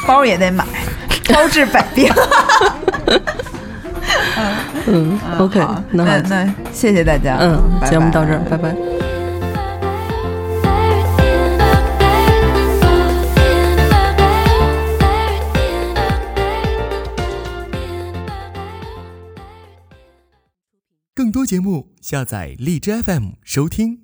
包也得买，包治百病。[LAUGHS] 嗯，OK，那好，那那谢谢大家，嗯，节目到这儿，拜拜。更多节目，下载荔枝 FM 收听。